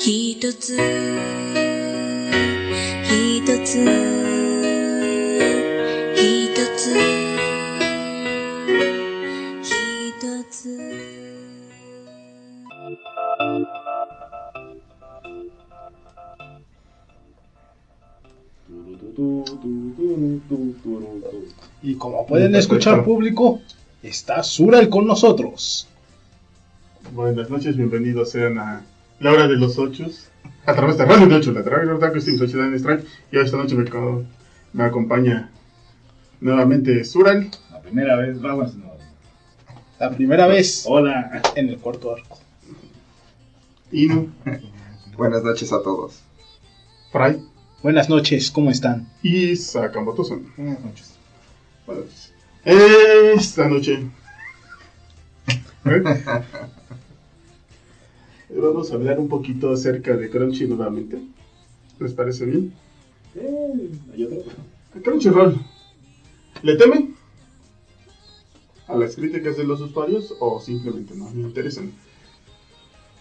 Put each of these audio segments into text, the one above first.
一つ一つ一つ一つY como pueden escuchar público, está Sural con nosotros. Buenas noches, bienvenidos sean a la hora de los ochos. A través de Radio de Ocho, la radio de Steve Sociedad Strike. Y esta noche me, me acompaña nuevamente Sural. La primera vez, vamos. No. La primera vez Hola. en el cuarto arco. Inu, Buenas noches a todos. Fry Buenas noches, ¿cómo están? y Sakamoto-san. Buenas noches. Buenas noches. Esta noche. ¿eh? Vamos a hablar un poquito acerca de Crunchy nuevamente. ¿Les parece bien? Eh, ¿Hay otro? Crunchyroll. ¿Le temen? ¿A las críticas de los usuarios o simplemente no le interesan?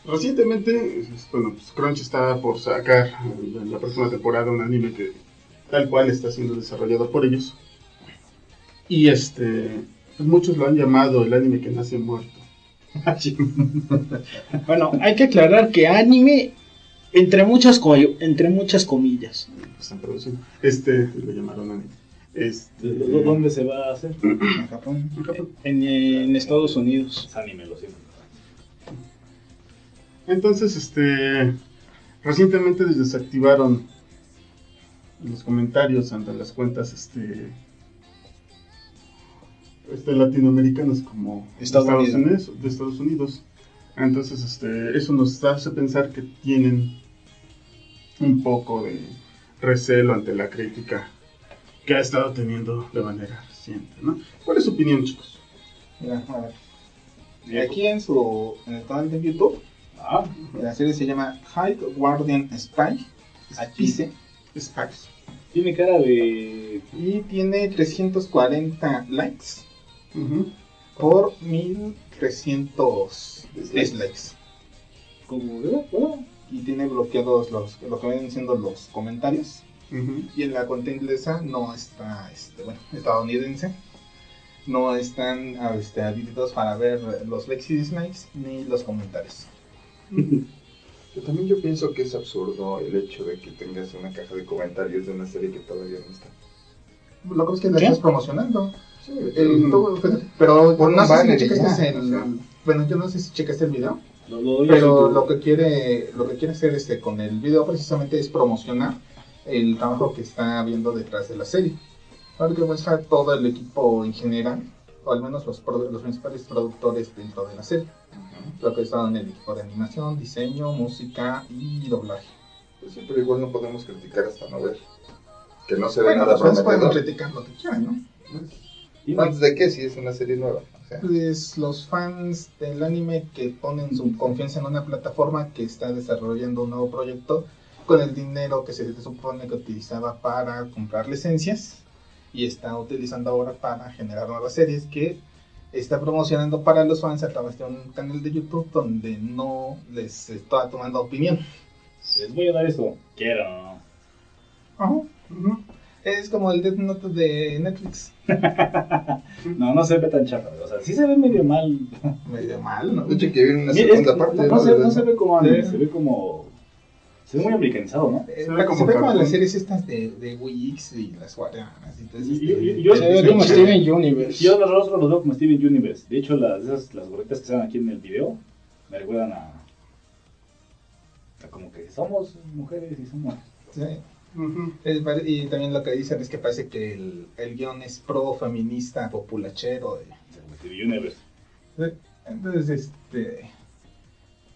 Recientemente, bueno, pues Crunchy está por sacar en la próxima temporada un anime que tal cual está siendo desarrollado por ellos. Y este, muchos lo han llamado el anime que nace muerto. Bueno, hay que aclarar que anime, entre muchas, co- entre muchas comillas. Este, lo llamaron anime. Este, ¿Dó- ¿Dónde se va a hacer? En Japón. en Japón. En, en Estados Unidos. Es anime, lo siento. Entonces, este. Recientemente desactivaron los comentarios ante las cuentas este, este latinoamericanas como Estados Unidos. Unidos, de Estados Unidos. Entonces, este, eso nos hace pensar que tienen un poco de recelo ante la crítica que ha estado teniendo de manera reciente, ¿no? ¿Cuál es su opinión, chicos? Mira, a ver. Aquí en su en el canal de YouTube, Ah, la serie se llama High Guardian Spy. Spice. Spice. tiene cara de. Y tiene 340 likes Ujú. por 1300 dislikes. Como. Bueno, Y tiene bloqueados los, lo que vienen siendo los comentarios. Y en la cuenta inglesa no está, este, bueno, estadounidense, no están este, habilitados para ver los likes y dislikes ni los comentarios. Yo también yo pienso que es absurdo el hecho de que tengas una caja de comentarios de una serie que todavía no está. Lo que es que la estás promocionando. Sí, El- todo- pero Pon no sé si checaste el, bueno, yo no sé si checaste el video, pero lo que quiere, lo que quiere hacer este con el video precisamente es promocionar el trabajo que está habiendo detrás de la serie. Porque muestra todo el equipo en general, o al menos los, los principales productores dentro de la serie. Lo que está en el equipo de animación, diseño, música y doblaje. Pues sí, pero igual no podemos criticar hasta no ver. Que no se ve Bueno, nada pueden prometedor. criticar lo que quieran, ¿no? Tiene- ¿Fans de qué? Si es una serie nueva. O sea, Pues los fans del anime que ponen su confianza en una plataforma que está desarrollando un nuevo proyecto con el dinero que se supone que utilizaba para comprar licencias y está utilizando ahora para generar nuevas series que está promocionando para los fans a través de un canal de YouTube donde no les está tomando opinión. Les voy a dar esto. Quiero. Ujú. Es como el Death Note de Netflix. No, no se ve tan chafa. O sea, sí se ve medio mal. Medio mal, ¿no? de hecho que viene una Mira, segunda es- parte. no, ¿no? no se, no se ve como anime, se ve como. Se ve muy americanizado, ¿no? Eh, Se ve como se ve como cartoon. las series estas de, de Wix y las estilo. y- yo- Se ve como. Steven Universe. Yo los rostros los veo como Steven Universe. De hecho, las, esas, las gorritas que están aquí en el video me recuerdan a. a como que somos mujeres y somos. Sí. Es Y también lo que dicen es que parece que el, el guion es pro feminista, populachero. de- de- entonces, este.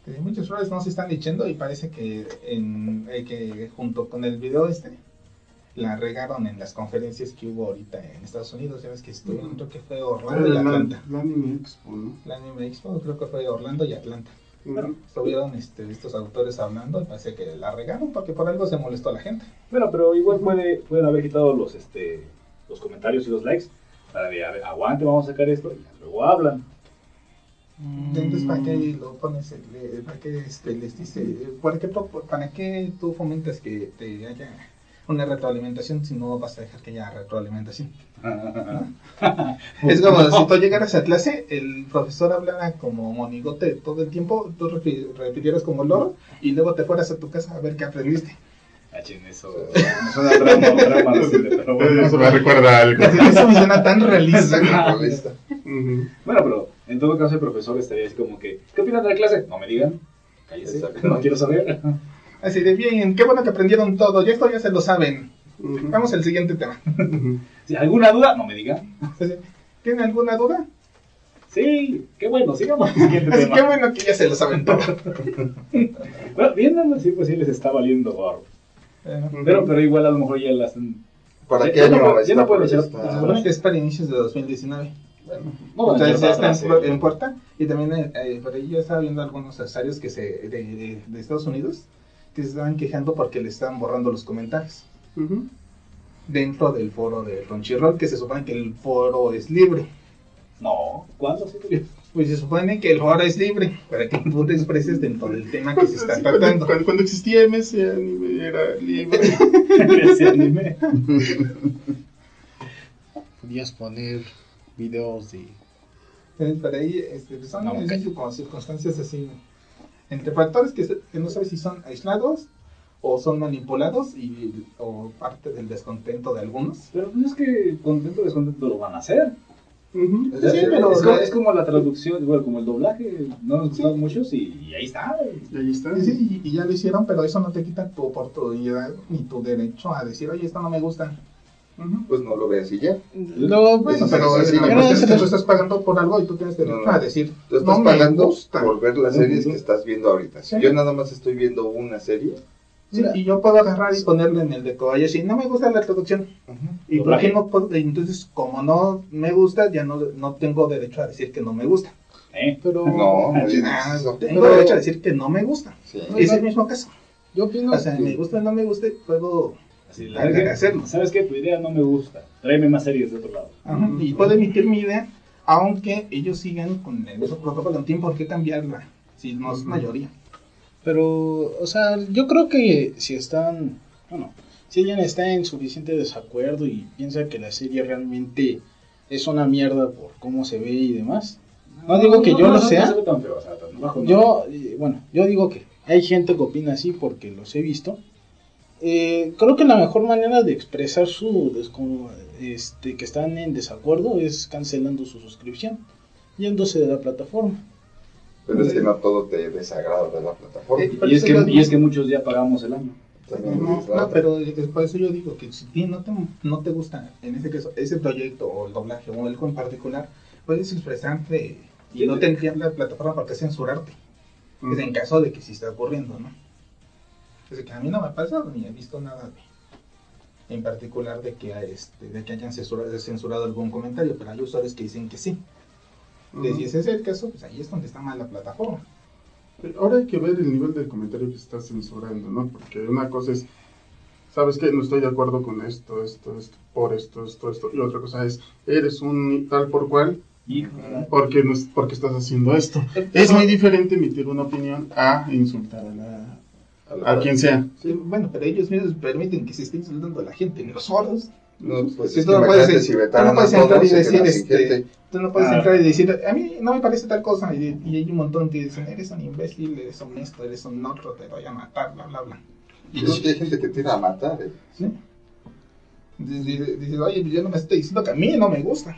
que muchos roles no se están diciendo y parece que, en, eh, que junto con el video este la regaron en las conferencias que hubo ahorita en Estados Unidos. Ya ves que estuvieron, creo que fue Orlando y La- Atlanta. la Anime Expo, ¿no? La Anime Expo, creo que fue Orlando y Atlanta. Ujú. Estuvieron este, estos autores hablando y parece que la regaron porque por algo se molestó a la gente. Bueno, pero igual puede, pueden haber quitado los, este, los comentarios y los likes para de, a ver, aguante, vamos a sacar esto y luego hablan. Entonces, ¿para qué lo pones? eh, ¿Para qué este, les dice? ¿Para qué, ¿Para qué tú fomentas que te haya una retroalimentación si no vas a dejar que haya retroalimentación? Es como si tú llegaras a clase, el profesor hablara como monigote todo el tiempo, tú repi- repitieras como loro y luego te fueras a tu casa a ver qué aprendiste. Ah, eso me suena a drama, pero bueno. Eso me recuerda a algo. Eso me suena tan realista. Bueno, pero en todo caso el profesor estaría así como que, ¿qué opinan de la clase? No me digan, cállese, no quiero saber. Así de bien, qué bueno que aprendieron todo, ya esto ya se lo saben. Vamos al siguiente tema. Si alguna duda, no me digan. ¿Tienen alguna duda? Sí, qué bueno, sigamos siguiente que bueno que ya se lo saben todo. Bueno, viéndolo así, pues sí les está valiendo gorro. Eh, Pero, pero igual a lo mejor ya las. ¿Para qué no año puede- ya no puede por echar- esta- Se supone que es para inicios de 2019. No van a Entonces ya está en, eh. en puerta. Y también eh, eh, por ahí yo estaba viendo algunos usuarios que se, de, de- de Estados Unidos que se estaban quejando porque le estaban borrando los comentarios Ujú. Dentro del foro de Crunchyroll, que se supone que el foro es libre. No, ¿cuándo? Sí, tuvieron? Pues se supone que el foro es libre para que tú te expreses dentro del tema que se está Sí, tratando. cuando- cuando existía MS anime era libre. Ese anime. Podías poner videos de. Eh, Por ahí este, pues, son No, circunstancias así, entre factores que, se- que no sabes si son aislados o son manipulados y, o parte del descontento de algunos. Pero no es que contento o descontento lo van a hacer. Sí, pero- es, como, es como la traducción, igual como el doblaje. No nos gustaron muchos y, y ahí está. Y ahí está. Sí, y, y ya lo hicieron, pero eso no te quita tu oportunidad ni tu derecho a decir, oye, esto no me gusta. Pues no lo veas y ya. Lo, Bueno, Sí, pero sí, sí, la es que tú estás pagando por algo y tú tienes derecho No, no. a decir, Tú estás no me pagando gusta. por ver las series que estás viendo ahorita. Si Sí. yo nada más estoy viendo una serie, Sí, y yo puedo agarrar y ponerle en el de Kobayashi, no me gusta la traducción. ¿Y por qué no puedo? Entonces, como no me gusta, ya no, no tengo derecho a decir que no me gusta. ¿eh? pero no, no Ah, eso. tengo Pero- derecho a decir que no me gusta. Sí. Es el mismo caso. yo opino O sea, que- me gusta o no me gusta, puedo... Así, que hacerlo. ¿Sabes qué? Tu idea no me gusta. Tráeme más series de otro lado. Ajá, Y puedo emitir mi idea, aunque ellos sigan con el mismo protocolo. No tienen por qué cambiarla, si no es mayoría. Pero, o sea, yo creo que si están, bueno, si alguien está en suficiente desacuerdo y piensa que la serie realmente es una mierda por cómo se ve y demás, no digo que yo lo sea. No se ve tan feo, o sea, yo, eh, bueno, yo digo que hay gente que opina así porque los he visto. Eh, creo que la mejor manera de expresar su este, que están en desacuerdo es cancelando su suscripción, yéndose de la plataforma. Pero es que no todo te desagrada de la plataforma. Y es, que, y es que muchos ya pagamos el año. También No, no, pero es por eso yo digo que si ti no te, no te gusta, en este caso, ese proyecto o el doblaje o algo en particular, puedes expresarte y no tendrían la plataforma para qué censurarte. Es en caso de que sí está ocurriendo, ¿no? Es que a mí no me ha pasado ni he visto nada de, en particular de que, este, de que hayan censurado, censurado algún comentario, pero hay usuarios que dicen que sí. Entonces, si ese es el caso, pues ahí es donde está mal la plataforma. Ahora hay que ver el nivel del comentario que se está censurando, ¿no? Porque una cosa es, ¿sabes qué? No estoy de acuerdo con esto, esto, esto, por esto, esto, esto. Y otra cosa es, eres un tal por cual, Hijo, porque, no, es- porque estás haciendo esto. Es muy diferente emitir una opinión a insultar a, la, a quien sea. Sí, bueno, pero ellos mismos permiten que se esté insultando a la gente en los foros. No, pues Sí, es tú que no puedes- si tú no puedes entrar y decir, este, gente. Tú no puedes Ah. entrar y decir, a mí no me parece tal cosa. Y, y hay un montón que dicen, eres un imbécil, eres un esto, eres un otro, te voy a matar, bla, bla, bla. Y es que hay gente que tira a matar, ¿eh? ¿Sí? Dices, oye, yo no me estoy diciendo que a mí no me gusta.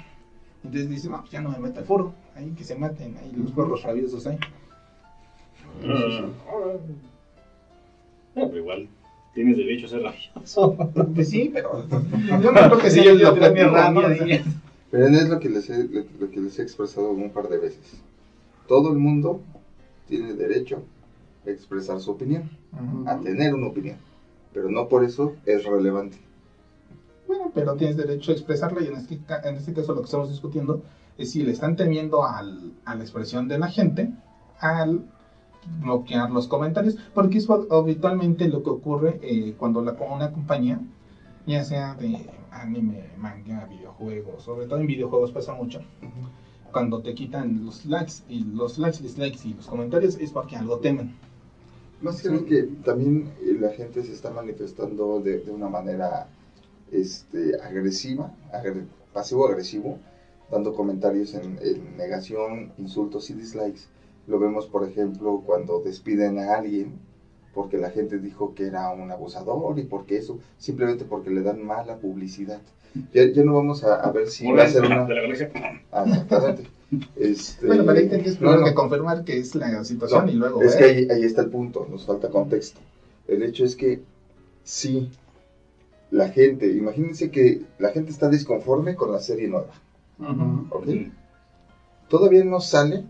Entonces dice, no, pues ya no me meto al foro. Ahí que se maten, ahí los perros rabiosos ahí. No, pero igual tienes derecho a ser rabioso. Pues sí, pero yo no creo que sea Sí, el yo tenía mi objetivo, ramo ¿no? O ahí. sea, Pero es lo que, les he, lo que les he expresado un par de veces. Todo el mundo tiene derecho a expresar su opinión, a tener una opinión. Pero no por eso es relevante. Bueno, pero tienes derecho a expresarla y en este, ca- en este caso lo que estamos discutiendo es si le están temiendo al, a la expresión de la gente al bloquear los comentarios, porque es habitualmente lo que ocurre eh, cuando la, una compañía, ya sea de anime, manga, videojuegos, sobre todo en videojuegos pasa mucho, cuando te quitan los likes y los likes, dislikes y los comentarios es porque algo temen. Más que nada que también eh, la gente se está manifestando de, de una manera este, agresiva, agre- pasivo-agresivo, dando comentarios en, en negación, insultos y dislikes. Lo vemos, por ejemplo, cuando despiden a alguien porque la gente dijo que era un abusador y porque eso, simplemente porque le dan mala publicidad. Ya, ya no vamos a, a ver si va a ser una... de la colección. Ah, exactamente. Este, Bueno, para ahí tendrías no, que confirmar que es la situación No, y luego es que ahí, ahí está el punto, nos falta contexto. El hecho es que sí, la gente, imagínense que la gente está disconforme con la serie nueva, Ujú. ¿ok? Mm. Todavía no sale,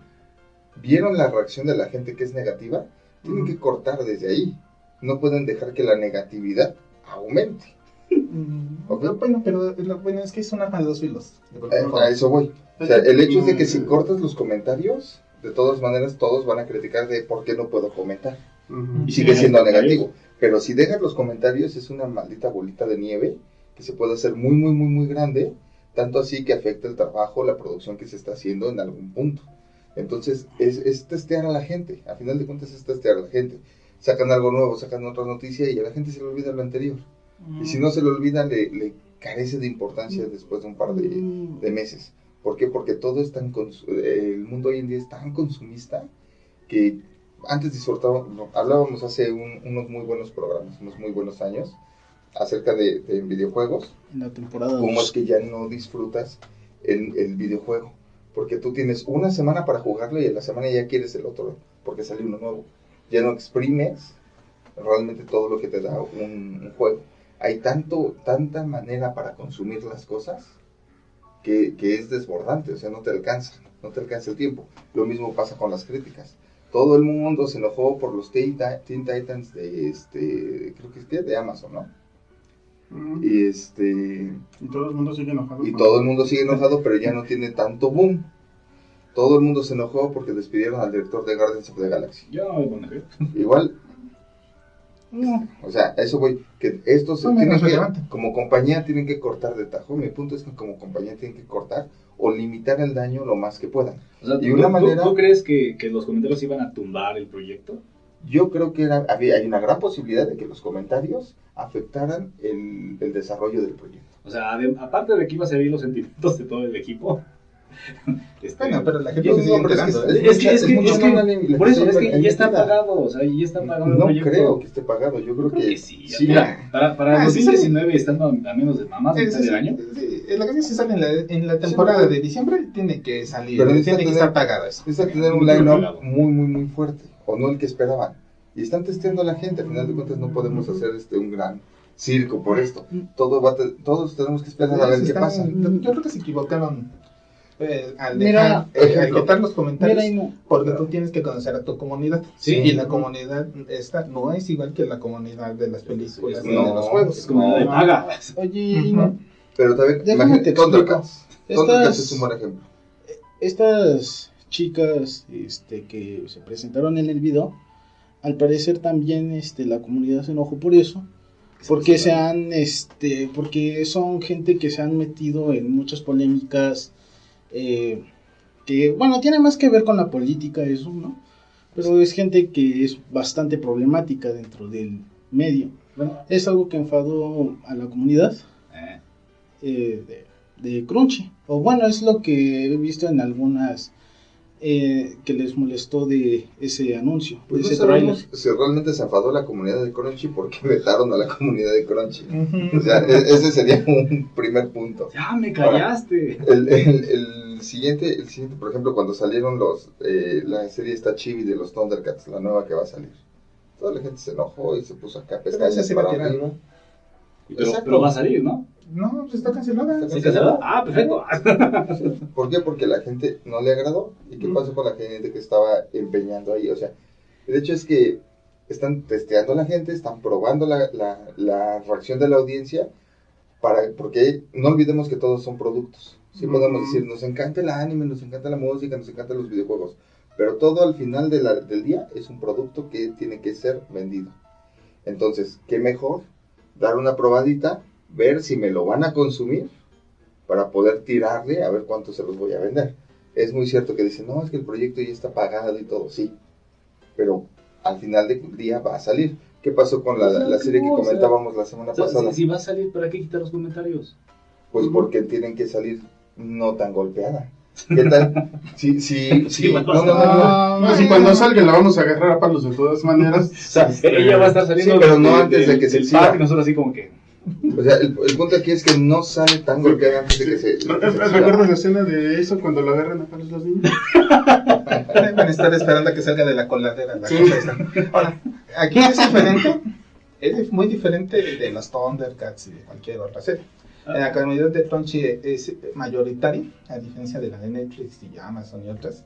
vieron la reacción de la gente que es negativa, tienen que cortar desde ahí. No pueden dejar que la negatividad aumente. Mm. Bueno, pero lo bueno es que es un arma de dos filos. de Eh, a eso voy. O sea, el hecho es de que si cortas los comentarios, de todas maneras todos van a criticar de por qué no puedo comentar. Y sigue siendo negativo. Pero si dejas los comentarios es una maldita bolita de nieve que se puede hacer muy, muy, muy, muy grande, tanto así que afecta el trabajo, la producción que se está haciendo en algún punto. Entonces es, es testear a la gente, a final de cuentas es testear a la gente. Sacan algo nuevo, sacan otra noticia y a la gente se le olvida lo anterior. Y si no se le olvida, le, le carece de importancia después de un par de, de meses. ¿Por qué? Porque todo es tan cons- el mundo hoy en día es tan consumista que antes disfrutábamos, no, hablábamos hace un- unos muy buenos programas, unos muy buenos años, acerca de, de videojuegos, En la temporada cómo es que ya no disfrutas el, el videojuego. Porque tú tienes una semana para jugarlo y en la semana ya quieres el otro, porque sale uno nuevo. Ya no exprimes realmente todo lo que te da un, juego. Hay tanto, tanta manera para consumir las cosas que, que es desbordante, o sea, no te alcanza, no te alcanza el tiempo. Lo mismo pasa con las críticas. Todo el mundo se enojó por los Teen, Teen Titans de, este, creo que es de Amazon, ¿no? Y este, Y todo el mundo sigue enojado. y con- todo el mundo sigue enojado, pero ya no tiene tanto boom. Todo el mundo se enojó porque despidieron al director de Guardians of the Galaxy. Yo no me Igual, o sea, eso voy, que estos No, tienen que, como compañía tienen que cortar de tajo. Mi punto es que como compañía tienen que cortar o limitar el daño lo más que puedan. O sea, Y ¿tú, una tú- manera- ¿tú crees que, que los comentarios iban a tumbar el proyecto? Yo creo que era- había, hay una gran posibilidad de que los comentarios afectaran el, el desarrollo del proyecto. O sea, adem- aparte de que iba a servir los sentimientos de todo el equipo. este, Bueno, pero la gente se digo, pero es que es-. Es que, es que, es que- por eso, es se que ya está pagado, o sea, ya está pagado el No proyecto. creo que esté pagado, yo creo, Creo que, que sí. sí. Mira, para, para Ah, el sí, 2019, estando a menos de mamás Sí, mitad sí, del sí, año, sí, sí. La canción si sale en la, en la temporada pero- de diciembre, tiene que salir, Pero tiene que tener- estar pagado eso. Necesita tener un line-up pagado. muy, muy, muy fuerte, o no el que esperaban. Y están testeando a la gente, al final de cuentas no podemos hacer este un gran circo por esto. Todo va te- todos tenemos que esperar a ver qué pasa. Yo creo que se equivocaron eh, al, Mira, dejar, eh, al quitar los comentarios. Mira, no- Porque tú tienes que conocer a tu comunidad. Sí. Y la comunidad esta no es igual que la comunidad de las películas ni No, de los juegos. es como de No. paga. Oye, y no- Pero también, imagínate, Estas- es un buen ejemplo. estas chicas este, que se presentaron en el video, al parecer también este, la comunidad se enojó por eso, porque se han, este, porque son gente que se han metido en muchas polémicas, eh, que, bueno, tiene más que ver con la política eso, ¿no? Pero es gente que es bastante problemática dentro del medio. Bueno, Es algo que enfadó a la comunidad eh, eh, de, de Crunchy. O bueno, es lo que he visto en algunas eh, que les molestó de ese anuncio, Pues de no ese trailer. sabemos si realmente se enfadó la comunidad de Crunchy porque vetaron a la comunidad de Crunchy. O sea, e- ese sería un primer punto. ya me callaste. El, el- el siguiente, el siguiente, por ejemplo, cuando salieron los, eh, la serie esta chibi de los Thundercats, la nueva que va a salir. Toda la gente se enojó y se puso acá a Pero pescar se pero va a salir, ¿no? No, pues está cancelada. ¿Se canceló? Ah, perfecto. ¿Por qué? Porque la gente no le agradó. ¿Y qué Mm. pasó con la gente que estaba empeñando ahí? O sea, el hecho es que están testeando a la gente, están probando la, la, la reacción de la audiencia, para, porque no olvidemos que todos son productos. Sí podemos Ujú. decir, nos encanta el anime, nos encanta la música, nos encantan los videojuegos, pero todo al final de la- del día es un producto que tiene que ser vendido. Entonces, ¿qué mejor? Dar una probadita, ver si me lo van a consumir para poder tirarle a ver cuánto se los voy a vender. Es muy cierto que dicen, no, es que el proyecto ya está pagado y todo, sí. Pero al final del día va a salir. ¿Qué pasó con la, O sea, la serie que no, o sea, comentábamos la semana O sea, pasada? si, si va a salir, ¿para qué quitar los comentarios? Pues porque tienen que salir no tan golpeada. ¿Qué tal? Sí, No, no, no, si cuando salga la vamos a agarrar a palos de todas maneras. O sea, ella va a estar saliendo sí, pero no de- antes de que se parque, nosotros así como que... O sea, el, el punto aquí es que no sale tan golpeada antes de que se. ¿No- ¿Recuerdas la escena de eso cuando lo agarran a palos los niños? Van a estar esperando a que salga de la coladera. La Sí. Ahora, aquí es diferente. Es muy diferente de los Thundercats y de cualquier otra serie. La comunidad de Crunchy es mayoritaria, a diferencia de la de Netflix y Amazon y otras,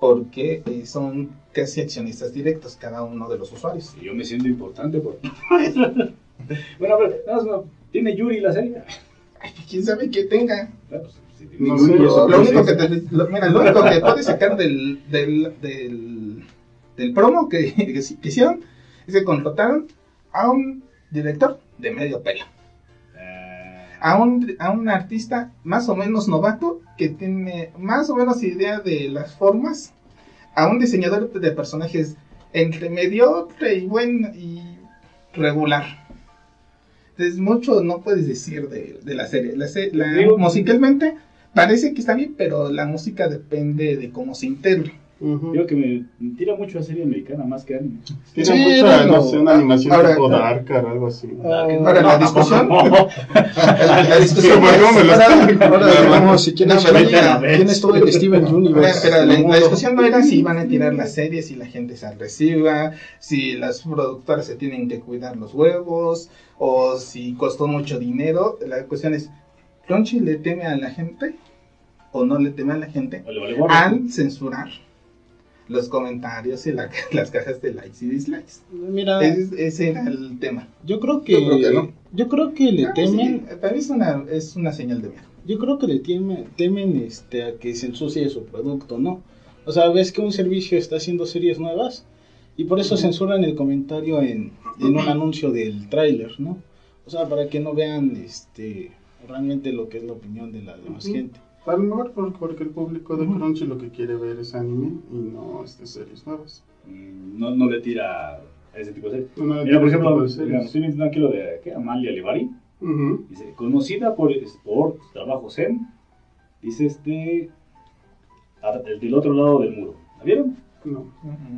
porque eh, son casi accionistas directos cada uno de los usuarios. Y yo me siento importante por... bueno, pero nada más, no, ¿tiene Yuri la serie? Ay, ¿Quién sabe qué tenga? Ah, pues, No sé, Lo único que, te- lo, mira, lo único que puedes sacar del, del, del, del promo que, que hicieron es que contrataron a un director de medio pelo. Eh, a un, a un artista más o menos novato que tiene más o menos idea de las formas, a un diseñador de personajes entre mediocre y buen y regular. Entonces mucho no puedes decir de, de la serie. La, la- Digo- musicalmente parece que está bien, pero la música depende de cómo se integre. Digo que me, tira mucho la serie americana más que anime. Tiene Sí, mucha, bueno, no. sé, una animación ahora- tipo Dark o algo así. Ah, Ahora, la discusión, No, la, discusión Sí, ¿cómo me lo ahora- si No, tienes todo el Steven Universe. pero la, discusión no era si iban a tirar la serie, si la gente se agresiva, si las productoras se tienen que cuidar los huevos, o si costó mucho dinero. La cuestión es, ¿Crunchy le teme a la gente o no le teme a la gente al censurar los comentarios y la- las cajas de likes y dislikes? Mira, Es- ese era el tema. yo creo que, Yo creo que no. yo creo que le Ah, temen, sí, para mí es una, es una señal de miedo. yo creo que le temen, temen este a que se ensucie su producto, ¿no? O sea, ves que un servicio está haciendo series nuevas y por eso censuran el comentario en, en un anuncio del tráiler, ¿no? O sea, para que no vean este realmente lo que es la opinión de la demás Ujú. gente. A lo mejor por- porque el público de Crunchy lo que quiere ver es anime y no este, series nuevas. Mm, No, no le tira a ese tipo de series. Uno de Mira, por ejemplo, mira, estoy viendo aquí lo de ¿qué? Amalia Levari. Ujú. Dice, conocida por, por trabajos en, dice este, a- el del otro lado del muro. ¿La vieron? No.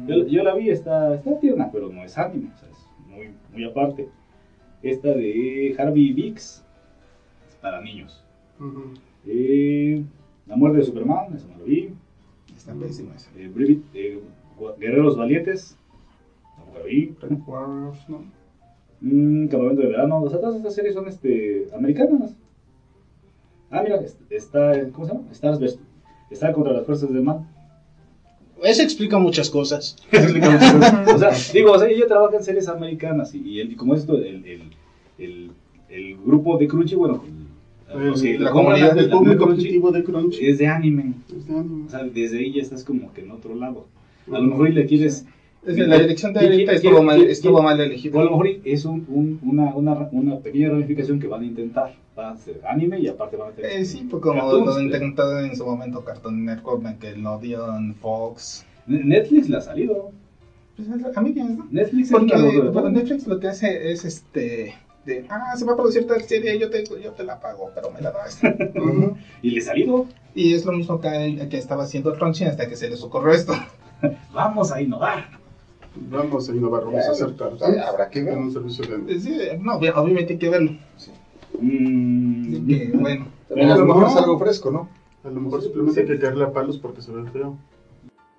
Yo, yo la vi, está, está tierna, pero no es anime, o sea, es muy, muy aparte. Esta de Harvey Bix es para niños. Ujú. Eh, la muerte de Superman, eso no lo vi. Está pésima esa. Eh, eh, Gu- Guerreros Valientes, tampoco lo vi. Red Warriors, ¿no? Mm, Campamento de verano, o sea, todas estas series son este, americanas. Ah, mira, est- está, ¿cómo se llama? Stars vs. Está contra las fuerzas del mal. Eso explica muchas cosas. o sea, digo, o sea, ella trabaja en series americanas y, y el- y como esto, el, el, el, el grupo de Crunchy, bueno, El- que la comunidad la- El la- público objetivo de Crunchy es de anime. es de anime. O sea, desde ahí ya estás como que en otro lado. A lo mejor y le quieres... Es que la dirección de ¿Quién- ahorita estuvo mal, estuvo mal O a lo mejor es un, un- una, una, una pequeña ramificación que van a intentar. Van a hacer anime y aparte van a tener... Eh, sí, pues como cartoons, lo pero- intentado en su momento Cartoon Network, Nickelodeon, Fox. Netflix le ha salido. Pues a mí bien, ¿no? Netflix es Porque bueno, Netflix lo que hace es este de ah se va a producir tal serie yo te yo te la pago pero me la das. Y le ha salido. y es lo mismo que, que estaba haciendo Crunchy hasta que se les ocurrió esto Vamos a innovar. Vamos a innovar, vamos a hacer Sí, habrá que ver. en un servicio de. Sí, no obvi- obviamente hay que verlo Mm, Así que, bueno a lo mejor No. es algo fresco, ¿no? A lo mejor simplemente hay que caerle a palos porque se ve feo.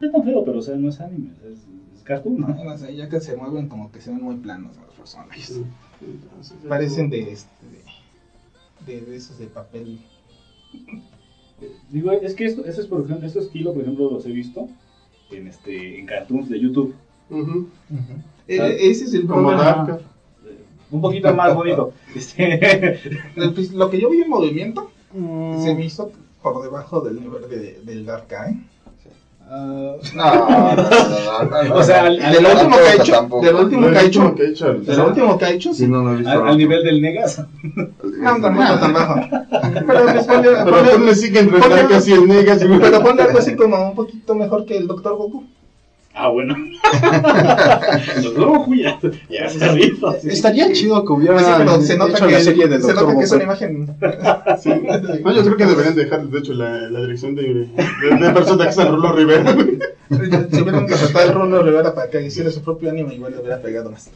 No es tan feo, pero o sea, no es anime. Es, es cartoon, ya que se mueven como que se ven muy planos los personajes. Sí. Entonces, ya parecen de este de, de esos de papel. Digo, es que esto, ese es por ejemplo, este estilo, por ejemplo, los he visto en este en cartoons de YouTube. Eh, Ah, ese es el Como problema. Un poquito más bonito. Este, El- lo que yo vi en movimiento Mm, se me hizo por debajo del nivel de, del Dark Eye Ah, No, no, no, no, no, O sea, al- De lo último que ha hecho, Tampoco. de lo último que ha hecho, que he hecho. de lo último que ha hecho, Sí, no lo he visto. Al, al nivel del Negas. No, tampoco tan bajo. Pero pues ponle, Pero ponle- el casi el negas y pero ponle algo así como un poquito mejor que el Doctor Goku. Ah, bueno. Los ya, ya se rifa. sí. estaría chido que hubiera sí, pero se nota hecho que, la serie de se nota que es una imagen. Sí. No, yo creo que deberían dejar, de hecho, la, la dirección de, de, de persona que es el Rulo Rivera. Si hubieran contratado al Bruno Rivera para que hiciera su propio anime, igual le hubiera pegado más.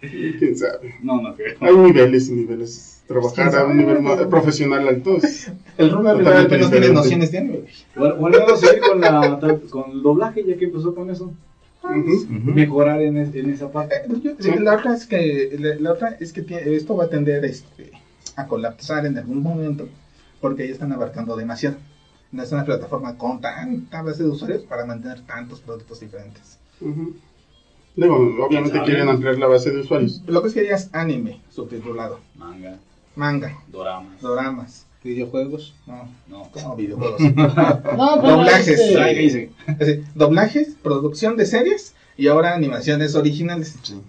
Quién sabe. No, no creo. Hay niveles y niveles. Trabajar a un nivel más- profesional alto. es- El Totalmente Rivera apenas tiene nociones de anime. Vamos a seguir con, la, con el doblaje, ya que empezó con eso. Mejorar en, es- en esa parte. Eh, yo- sí, La otra es que, la, la otra es que tiene- esto va a tender este, a colapsar en algún momento porque ya están abarcando demasiado. No es una plataforma con tanta base de usuarios para mantener tantos productos diferentes. Digo, obviamente quieren ampliar la base de usuarios. Lo que es que ya es anime subtitulado, Manga, manga, doramas. doramas, Videojuegos. no, No. como videojuegos. No, Doblajes. este, doblajes, producción de series y ahora animaciones originales. Ujú.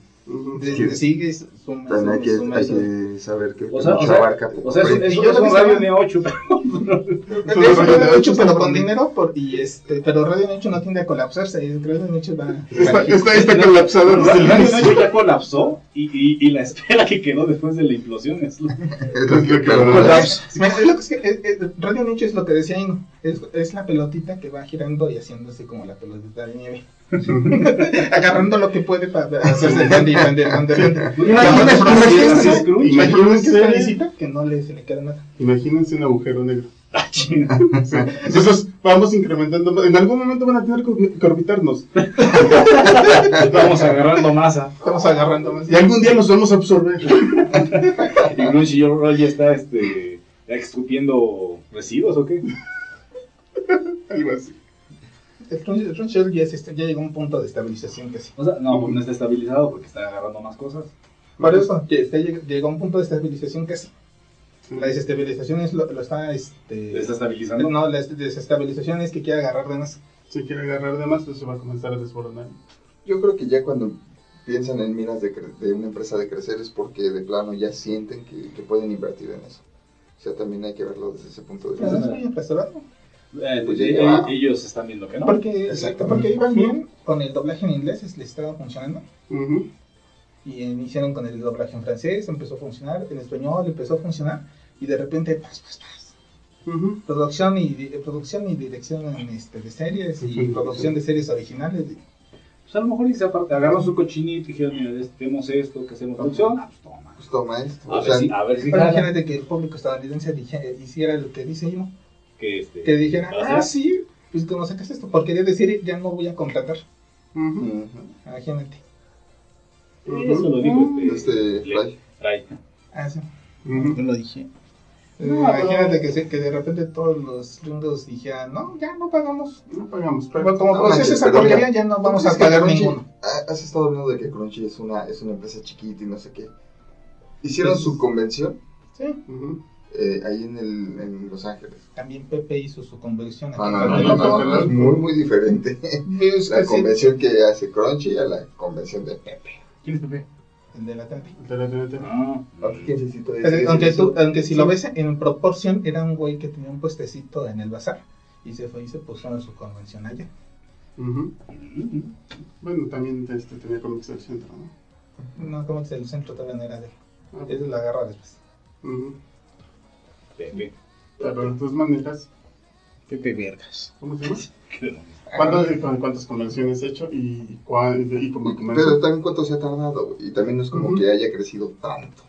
Desde sigue su, su, También hay que, hay saber que O sea, mucho o sea, abarca. o sea, es, yo un radio estaba- de 8. Todo Eso Radio Radio Nicho Nicho, está pero con dinero, por, y este, pero Radio no tiende a colapsarse, y Radio va... Está, está, está colapsado desde el Radio. Nacho ya colapsó y, y, y la espera que quedó después de la implosión es lo- es lo que- Claro. Colapso. Mira, es lo que es que, eh, eh, Radio Nicho es lo que decía Ino, es, es la pelotita que va girando y haciéndose como la pelotita de nieve. Agarrando lo que puede para hacerse grande y grande, Imagínense- que no le, se le queda nada. Imagínense un agujero negro. Ah. Entonces vamos incrementando. En algún momento van a tener que orbitarnos. Vamos agarrando masa. Estamos agarrando más. Y algún día los vamos a absorber. Y Crunchyroll ya está este, escupiendo residuos o qué. Algo así. El Crunch- Crunchyroll ya, es este- ya llegó a un punto de estabilización casi. O sea, no, no está estabilizado porque está agarrando más cosas. Por eso, llegó a un punto de estabilización casi. La desestabilización es lo, lo está, este... Está estabilizando. No, la desestabilización es que quiere agarrar de más. Si quiere agarrar de más, pues se va a comenzar a desboronar. Yo creo que ya cuando piensan en miras de, de una empresa de crecer es porque de plano ya sienten que, que pueden invertir en eso. O sea, también hay que verlo desde ese punto de vista. Eh, Pues eh, eh, ellos están viendo que no. Porque, Exacto. porque iban bien con el doblaje en inglés, es- les estaba funcionando. Ujú. Y iniciaron con el doblaje en francés, empezó a funcionar, en español empezó a funcionar. Y de repente, pas, pas, pas. Ujú. Producción y, producción y dirección en, este, de series y Ujú. producción de series originales. y- Pues a lo mejor hice aparte, agarraron su cochinito y dijeron, mira, este, tenemos esto, que hacemos producción. Ah, pues toma. Pues toma esto. A O ver sea, si, a ver si imagínate que el público estadounidense dije- hiciera lo que dice uno. Que, este, Que dijera, ¿va a ah, sí, pues como sacas esto, por querer decir, ya no voy a contratar. Ujú. Imagínate. Eso lo dijo este. Este, Ray. Ray. Ah, sí. Yo lo dije. Eh, Imagínate que, se- que de repente todos los gringos dijeran, no, ya no pagamos. No pagamos. Como, Pero, como no proceso esa porquería, ya no vamos a ¿Tú crees que pagar Crunchy- ninguno. ha- Has estado hablando de que Crunchy es una, es una empresa chiquita y no sé qué. Hicieron Sí. su convención Sí. Ujú. Eh, ahí en, el, en Los Ángeles. También Pepe hizo su convención. aquí Ah, en no, no, no, no, no, es muy, muy diferente. La convención que hace Crunchy a la convención de Pepe. ¿Quién es Pepe? el de la tele. Tele, tele, tele. Ah, ¿Quién necesita Es decir, Aunque, tú, aunque si lo ves en proporción, era un güey que tenía un puestecito en el bazar. Y se fue y se puso en su convención allá. Bueno, también este, tenía cómics del centro, ¿no? No, como que el centro todavía no era de él. Ah, Ese lo agarra después. Pepe. Pero de todas maneras, Pepe Vergas. ¿cómo se llama? ¿Cuántas, con- ¿Cuántas convenciones he hecho y, cuál, y como Pero también cuánto se ha tardado, y también no es como que haya crecido tanto.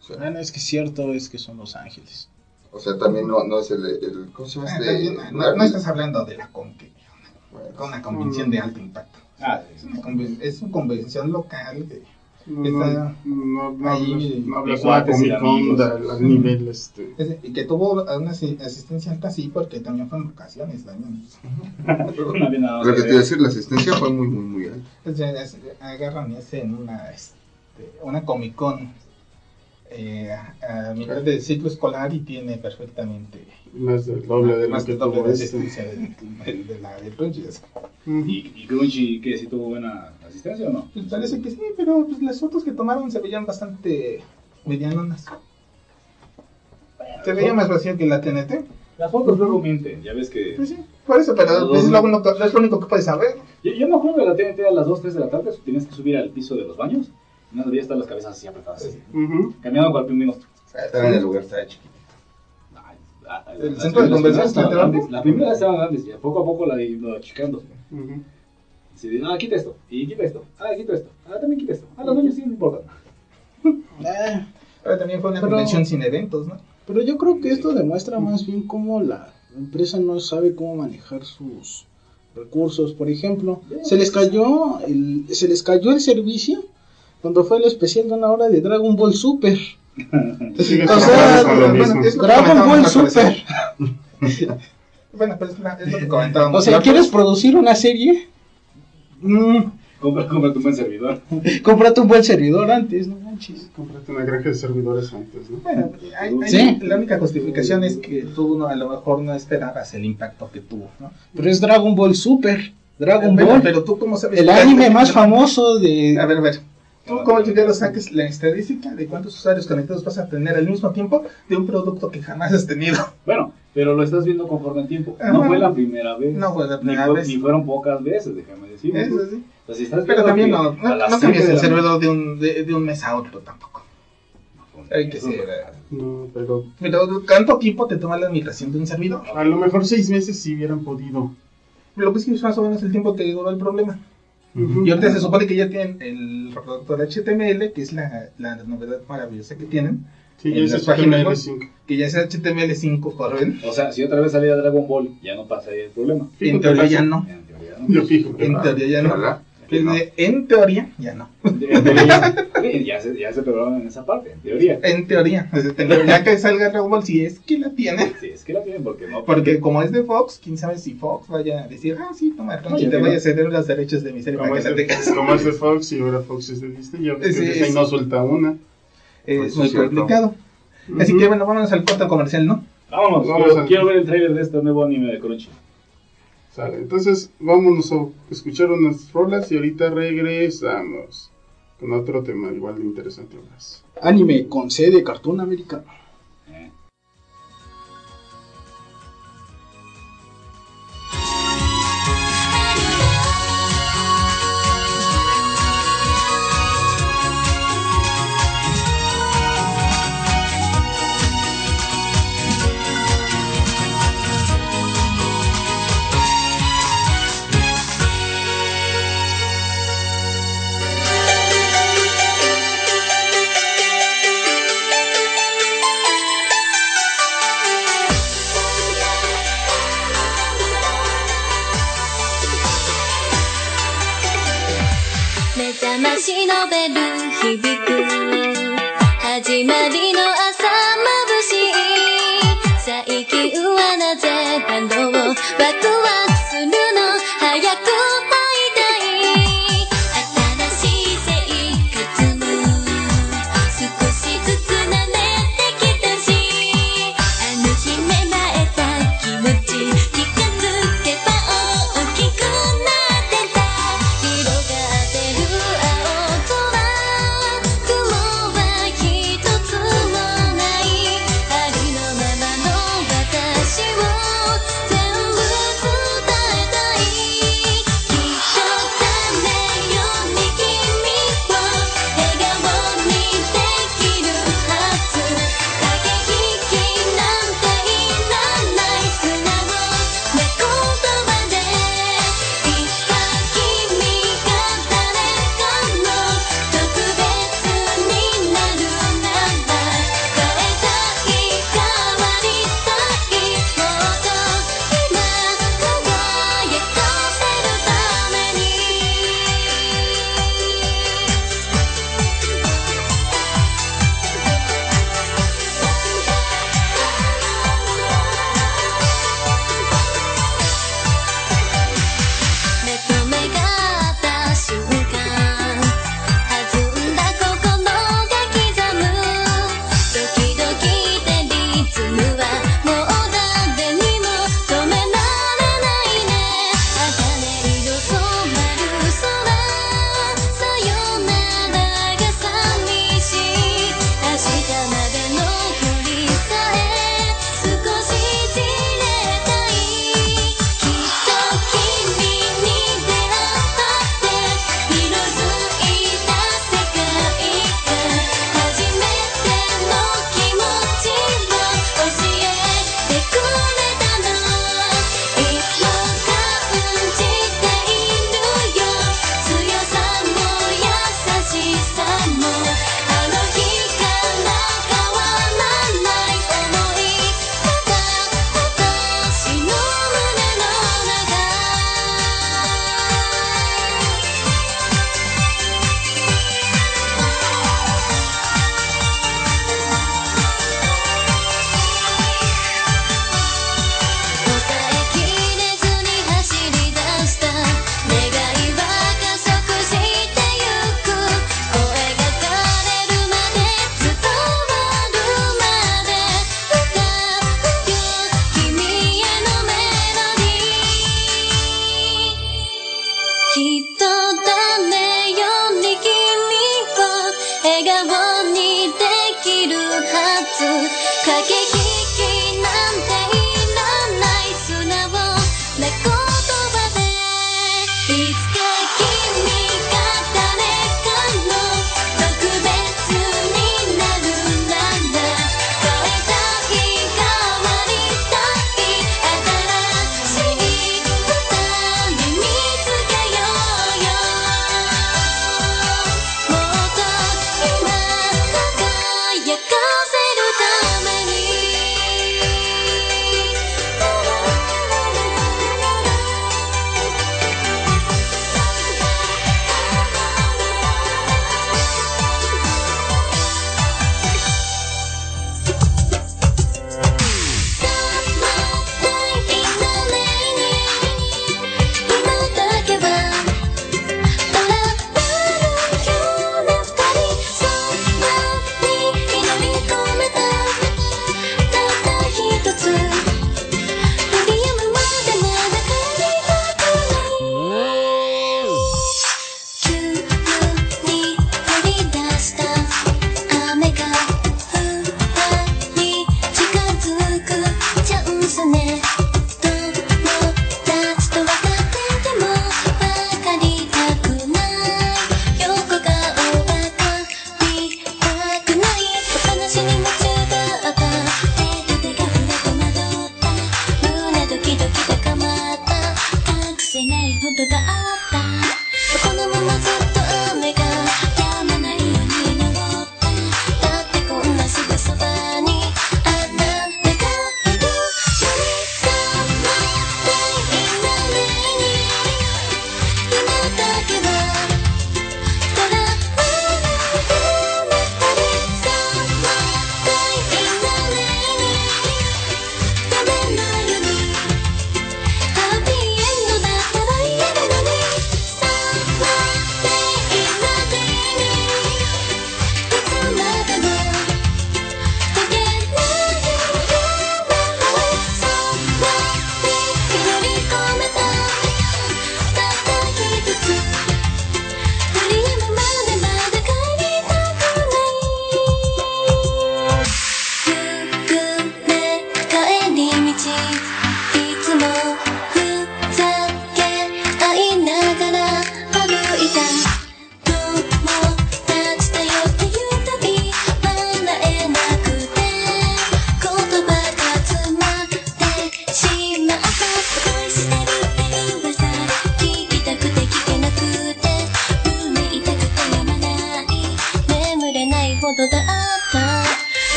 O sea, Bueno, es que es cierto, es que son Los Ángeles. o sea, también no, no es el, el ¿cómo se llama Ah, este? también, no, no estás hablando de la convención, Bueno, con una convención de alto impacto. Ah, Es una, conven- es una convención local. de- No, está no, no, no, ahí, hablas- no hablas y de al, al nivel este. es- y que tuvo una asi- asistencia alta, sí, porque también fue en vacaciones. También. no Lo que que te iba a decir, la asistencia fue muy, muy, muy alta. Agarran y hacen una, este, una Comic Con eh, a nivel de ciclo escolar y tiene perfectamente Más del doble de lo más que del doble de este. asistencia de, de- de la de Crunchy. Ujú. ¿Y, y Crunchy, qué? ¿Sí tuvo buena asistencia o no? Pues parece que sí, pero pues, las fotos que tomaron se veían bastante medianonas. Se veía más vacío que la TNT. Las fotos luego mienten, ya ves que... Pues sí, por eso, pero es lo, único, es lo único que puedes saber. Yo, yo me acuerdo de la TNT a las 2, 3 de la tarde, tienes que subir al piso de los baños, y no debía estar las cabezas así apretadas. así. Ujú. Caminando cual minuto. Estaba en el lugar, estaba chiquito. Ah, ah, ¿El las centro de primeras convenciones estaban estaba grandes. La primera estaban grandes, y poco a poco la iba achicando. Ujú. De, ah, quita esto, y quita esto, ah, quita esto, ah, también quita esto. Ah, los dueños sí, no importa. Ah, Ahora también fue una Pero- convención sin eventos, ¿no? pero yo creo que esto demuestra más bien cómo la empresa no sabe cómo manejar sus recursos. Por ejemplo, se les cayó el, se les cayó el servicio cuando fue el especial de una hora de Dragon Ball Super. O sea, bueno, Dragon Ball. Super. Bueno, pues es lo que comentábamos. O sea, ¿quieres producir una serie? Mm, Compra, compra tu buen servidor. cómprate un buen servidor antes, no manches. Cómprate una granja de servidores antes, ¿no? Bueno, hay- hay- Sí. la única justificación es que tú no, a lo mejor no esperabas el impacto que tuvo, ¿no? Pero es Dragon Ball Super. Dragon Ball. pero tú cómo sabes El que- anime más famoso A de... ver, a ver. ¿Tú cómo primero saques la estadística de cuántos usuarios conectados vas a tener al mismo tiempo de un producto que jamás has tenido? Bueno, pero lo estás viendo conforme el tiempo. No fue la primera vez. No fue la ni, primera fue- vez. ni fueron pocas veces, déjame decir. Eso sí. O sea, si estás Pero también que no, no, no siete cambias de el servidor de un, de, de un mes a otro tampoco. noche- Hay que ser. No, pero Pero ¿cuánto tiempo te toma la migración de un servidor? a lo mejor seis meses sí hubieran podido. Lo que es que es más o menos el tiempo que duró el problema. Ujú. Y ahorita se supone que ya tienen el reproductor HTML, que es la, la novedad maravillosa que tienen, Sí, en ya es las páginas web. HTML5. que ya es HTML5, joven. O sea, si otra vez saliera Dragon Ball, ya no pasaría el problema. Fijo, En teoría te ya no. En teoría, ¿no? Yo fijo. En teoría ya no. No. En, teoría ya no. En teoría, ya se, ya se en esa parte, en teoría. En teoría. Ya que salga Dragon Ball, si es que la tienen. Sí, es que la tienen porque no. Porque como es de Fox, quién sabe si Fox vaya a decir, ah, sí, toma, Oye, te voy no. a ceder los derechos de mi serie Como para es, que la de, tengas. como es de Fox y ahora Fox es de Disney, ya ves que no suelta una. Es Eso muy cierto. complicado. Así que bueno, vámonos al corte comercial, ¿no? Vámonos, Vamos quiero, al- quiero ver el trailer de este nuevo anime de Crunchy. Sale, entonces vámonos a escuchar unas rolas y ahorita regresamos con otro tema igual de interesante más. Anime con C de Cartoon Americano. しのベル響く始まりの朝眩しい。最近はなぜ感動をワクワクするの？早く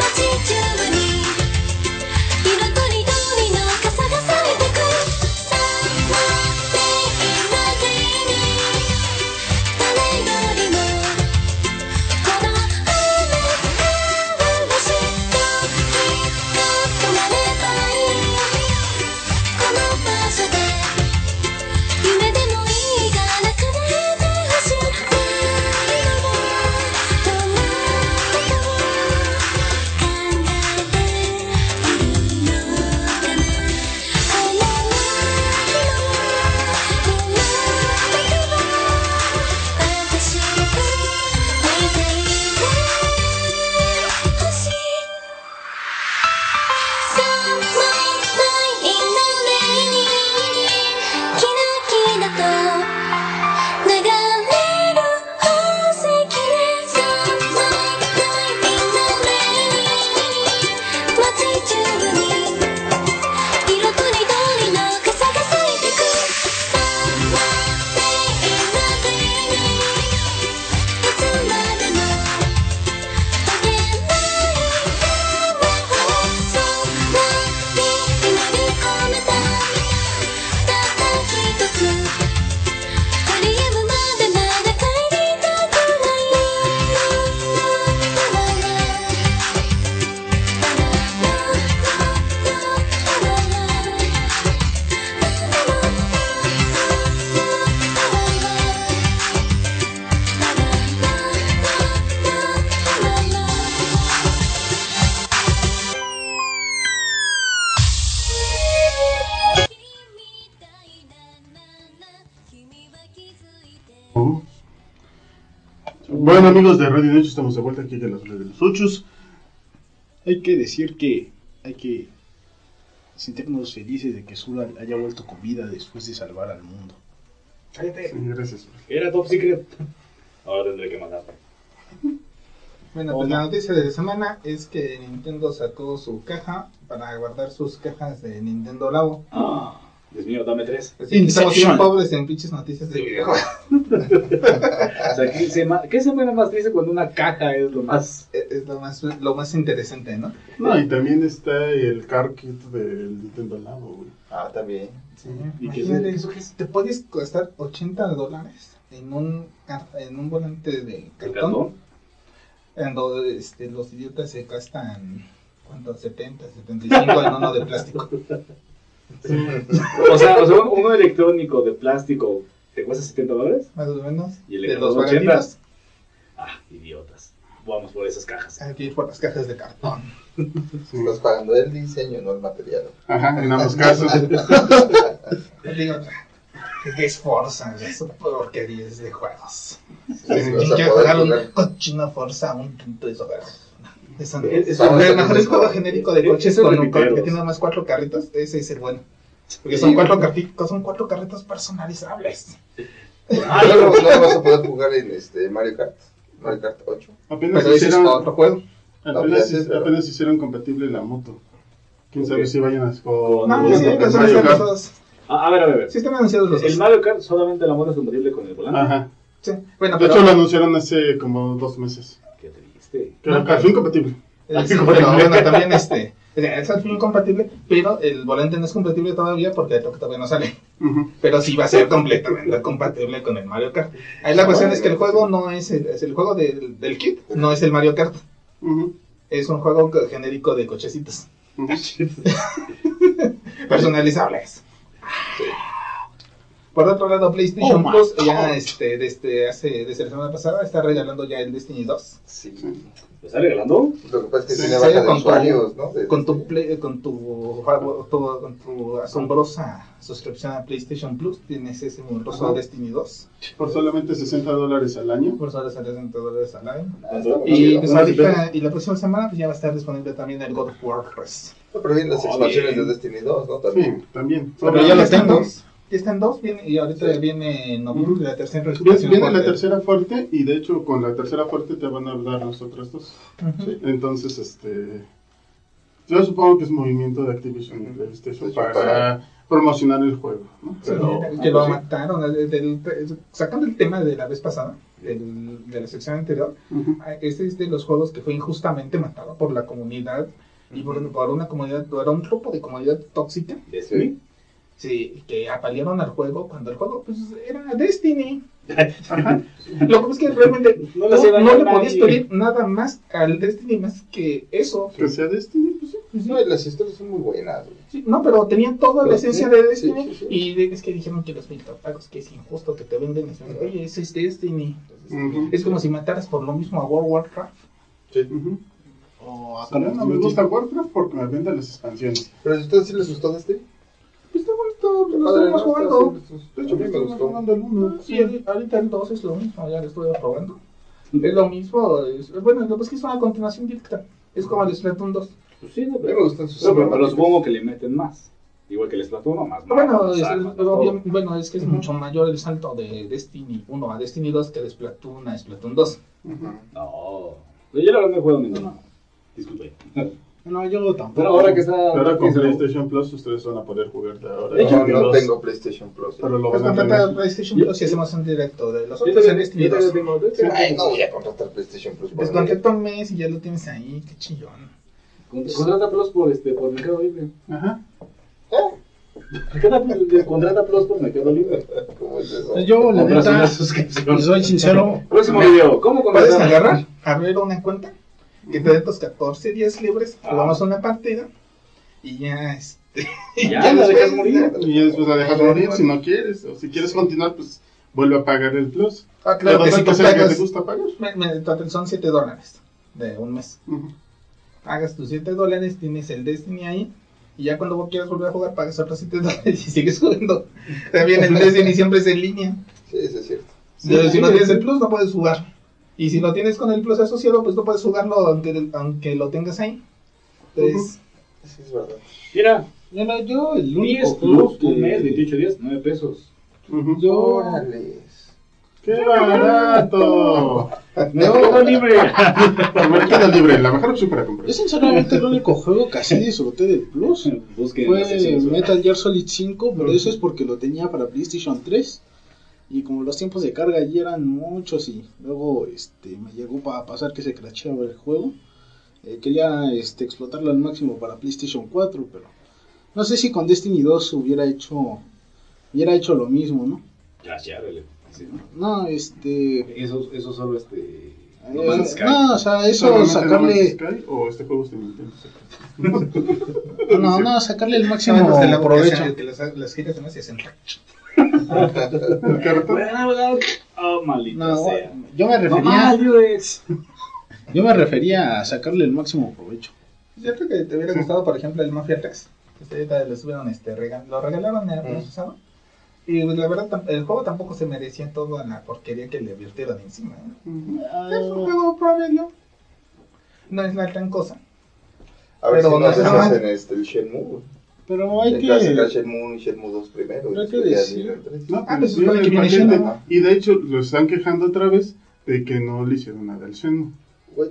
teacher. Bueno amigos de Radio Noche, estamos de vuelta aquí en las de los Ochos. Hay que decir que hay que sentirnos felices de que Zula haya vuelto con vida después de salvar al mundo. Sí, gracias. Era top secret. Ahora tendré que matarlo. Bueno, ¿O pues la noticia de la semana es que Nintendo sacó su caja para guardar sus cajas de Nintendo Labo. Ah, Dios mío, dame tres. Así que estamos bien pobres en pinches noticias de videojuegos. Sea, ¿qué se, ma- ¿qué se mueve más triste cuando una caja es lo más... Es es lo más, lo más interesante, ¿no? No, y también está el car kit del Nintendo Labo, güey. Ah, también. Sí, ¿Y qué imagínate, es eso? ¿Qué es? te puedes costar 80 dólares en un, en un volante de ¿El cartón. cartón? En donde este, los idiotas se gastan, ¿cuánto? 70, 75 en uno de plástico. O sea, o sea, uno electrónico de plástico te cuesta 70 dólares. Más o menos. ¿Y el de los 80? baratitos. Ah, idiotas. Vamos por esas cajas. Hay que ir por las cajas de cartón. Estás pagando el diseño, no el material. Ajá, en ambos casos. Digo, ¿qué es Forza? Es porquerías de juegos. Quiero jugar un cochino Forza, un punto de no. Es- es- a el mejor es juego genérico de Es- coches es con un que tiene nomás cuatro carritos. Ese es el bueno. Porque son Sí. cuatro son cuatro carritos personalizables. Ah, vas a poder jugar en este Mario Kart. Mario Kart 8. Apenas Pero es hicieron, otro juego. apenas, pero- hicieron compatible la moto. Quién sabe si vayan a con No, no, sí, son Mario los Kart. dos. Ah, a ver, a ver, a ver. Sí están anunciados los dos. El Mario Kart solamente la moto es compatible con el volante. Ajá. Sí. Bueno, De pero, hecho lo anunciaron hace como dos meses. Qué triste. Que No, era al fin compatible. eh, sí, pero bueno, también este. Es al fin compatible, pero el volante no es compatible todavía porque todavía no sale. Pero sí va a ser completamente compatible con el Mario Kart. Ahí la cuestión es que el juego no es el, es el juego del, del kit, no es el Mario Kart. Es un juego co- genérico de cochecitos personalizables. Por otro lado, PlayStation Oh Plus ya este, desde, hace, desde la semana pasada está regalando ya el Destiny 2 Sí. ¿Lo está regalando? Lo que pasa es que Sí, tiene baja de con tu- usuarios, ¿no? De- con tu, play- con, tu, tu- con tu asombrosa suscripción a PlayStation Plus. Tienes ese asombroso Ajá. Destiny 2 Por solamente 60 dólares al año. por solo 60 dólares al año. Ah, Y, pues, ahorita, y la próxima semana pues, ya va a estar disponible también el God of War 3. Pero vienen las Oh, expansiones bien. de Destiny 2, ¿no? También. Sí, también. Pero Bueno, ya en tengo. dos. Ya está en dos, viene, y ahorita Sí. viene en noviembre la tercera Viene, expansión viene la fuerte. tercera fuerte y de hecho con la tercera fuerte te van a dar las otras dos. Ujú. Entonces, este... Yo supongo que es movimiento de Activision y PlayStation Sí, para para- promocionar el juego. ¿no? Sí, Pero, que lo pues, sí. mataron. del- del- sacando el tema de la vez pasada, del- de la sección anterior, Ujú. este es de los juegos que fue injustamente matado por la comunidad y por, por una comunidad, por un grupo de comunidad tóxica. ¿Destiny? Sí, que apalearon al juego cuando el juego pues era Destiny. Ajá. Lo que pasa es que realmente No no, le no a podías pedir nada más al Destiny más que eso. Que sea Destiny, pues sí. Pues sí. No, y las historias son muy buenas. Sí, no, pero tenían toda la esencia sí, de sí, Destiny sí, sí. y de- es que dijeron que los micropagos, que es injusto que te venden. dicen, Oye, ese es Destiny. Es como si mataras por lo mismo a World of Warcraft. Ujú. O a A mí no me gusta Warcraft porque me venden las expansiones. Pero a ustedes sí les gustó Destiny. Pues está bonito, lo Padre, estamos ¿no? jugando. De hecho, me me estoy gustó. jugando el 1. Sí, el- ahorita el 2 es lo mismo, ya lo estuve probando. Es lo mismo, es- bueno, lo que es que es una continuación directa. Es como el Splatoon 2. Pues sí, no, me pero, gustan sus pero, pero supongo que le meten más. Igual que el Splatoon, más. Bueno, más, es, más, es- obvio- bueno, es que es mucho mayor el salto de Destiny 1 a Destiny 2 que de Splatoon a Splatoon 2. No. Yo la verdad no he jugado ninguno. Disculpe. No, yo tampoco. Pero ahora que está. Ahora con PlayStation Plus ustedes van a poder jugar de ahora. De hecho, No, no Los- tengo PlayStation Plus. Pero lo Pues van a contrata tener. PlayStation Yo- Plus y hacemos un directo de los Yo otros en Destiny yo también 2. tengo- yo también Ay, no voy a contratar PlayStation Plus. Pues contrata un mes y ya lo tienes ahí, qué chillón. Con- Contrata Plus por, este, por Mercado Libre. Ajá. Plus- Contrata Plus por Mercado Libre. ¿Cómo es eso? Pues Yo, la neta, soy sincero, Próximo video. ¿Cómo Puedes contratar? agarrar, abrir una cuenta, que te den tus 14 días libres, Ah. jugamos una partida y ya este. Ya, ya la después- dejas morir. Y ya después la dejas morir si no quieres. O si quieres continuar, pues vuelve a pagar el Plus. Ah, claro que si tú que te gusta pagar. me- son 7 dólares de un mes. Ujú. Pagas tus 7 dólares, tienes el Destiny ahí. Y ya cuando vos quieras volver a jugar, pagas otros 7 dólares y sigues jugando. También el Destiny siempre es en línea. Sí, eso es cierto. Pero si no tienes sí. el Plus, no puedes jugar. Y si lo tienes con el Plus asociado, pues no puedes jugarlo aunque, aunque lo tengas ahí. Entonces, Sí, es verdad. Mira, mira, yo el 10 único Plus, club un mes, que 28 días, 9 pesos. Ujú. yo Órales. ¡Qué barato! Mercado Libre. Mercado Libre, la mejor opción para comprar. yo sinceramente el único juego que así disfruté del Plus Busquen fue Metal Gear Solid 5, pero eso es porque lo tenía para PlayStation 3 y como los tiempos de carga allí eran muchos y luego este me llegó para pasar que se crasheaba el juego. Eh, quería este, explotarlo al máximo para PlayStation 4, pero no sé si con Destiny 2 hubiera hecho hubiera hecho lo mismo, ¿no? Sí, ¿no? Este Eso, eso solo este. eh, No o sea, eso ¿Solamente sacarle Sky o este juego es de Nintendo? no, no, sacarle el no, máximo no, provecho. Que las, las giras además se hacen. ¿El cartón? Oh, maldita No, sea. yo me No, refería Alex. yo me refería a sacarle el máximo provecho. ¿Cierto que te hubiera gustado, por ejemplo, el Mafia 3? Que ustedes lo estuvieron, este, regal lo regalaron año Mm. Y pues, la verdad, el juego tampoco se merecía toda la porquería que le virtieron encima. ¿eh? Ujú. Es un juego promedio. No es la gran cosa. A ver Pero si no no- se no- hacen este, el Shenmue. Pero hay clásico que Shenmue y Shenmue 2 primero. Hay que decir-. No, Ah, pues sí, supone el que viene paquete. Shenmue. Y de hecho, lo están quejando otra vez de que no le hicieron nada al Shenmue. Güey,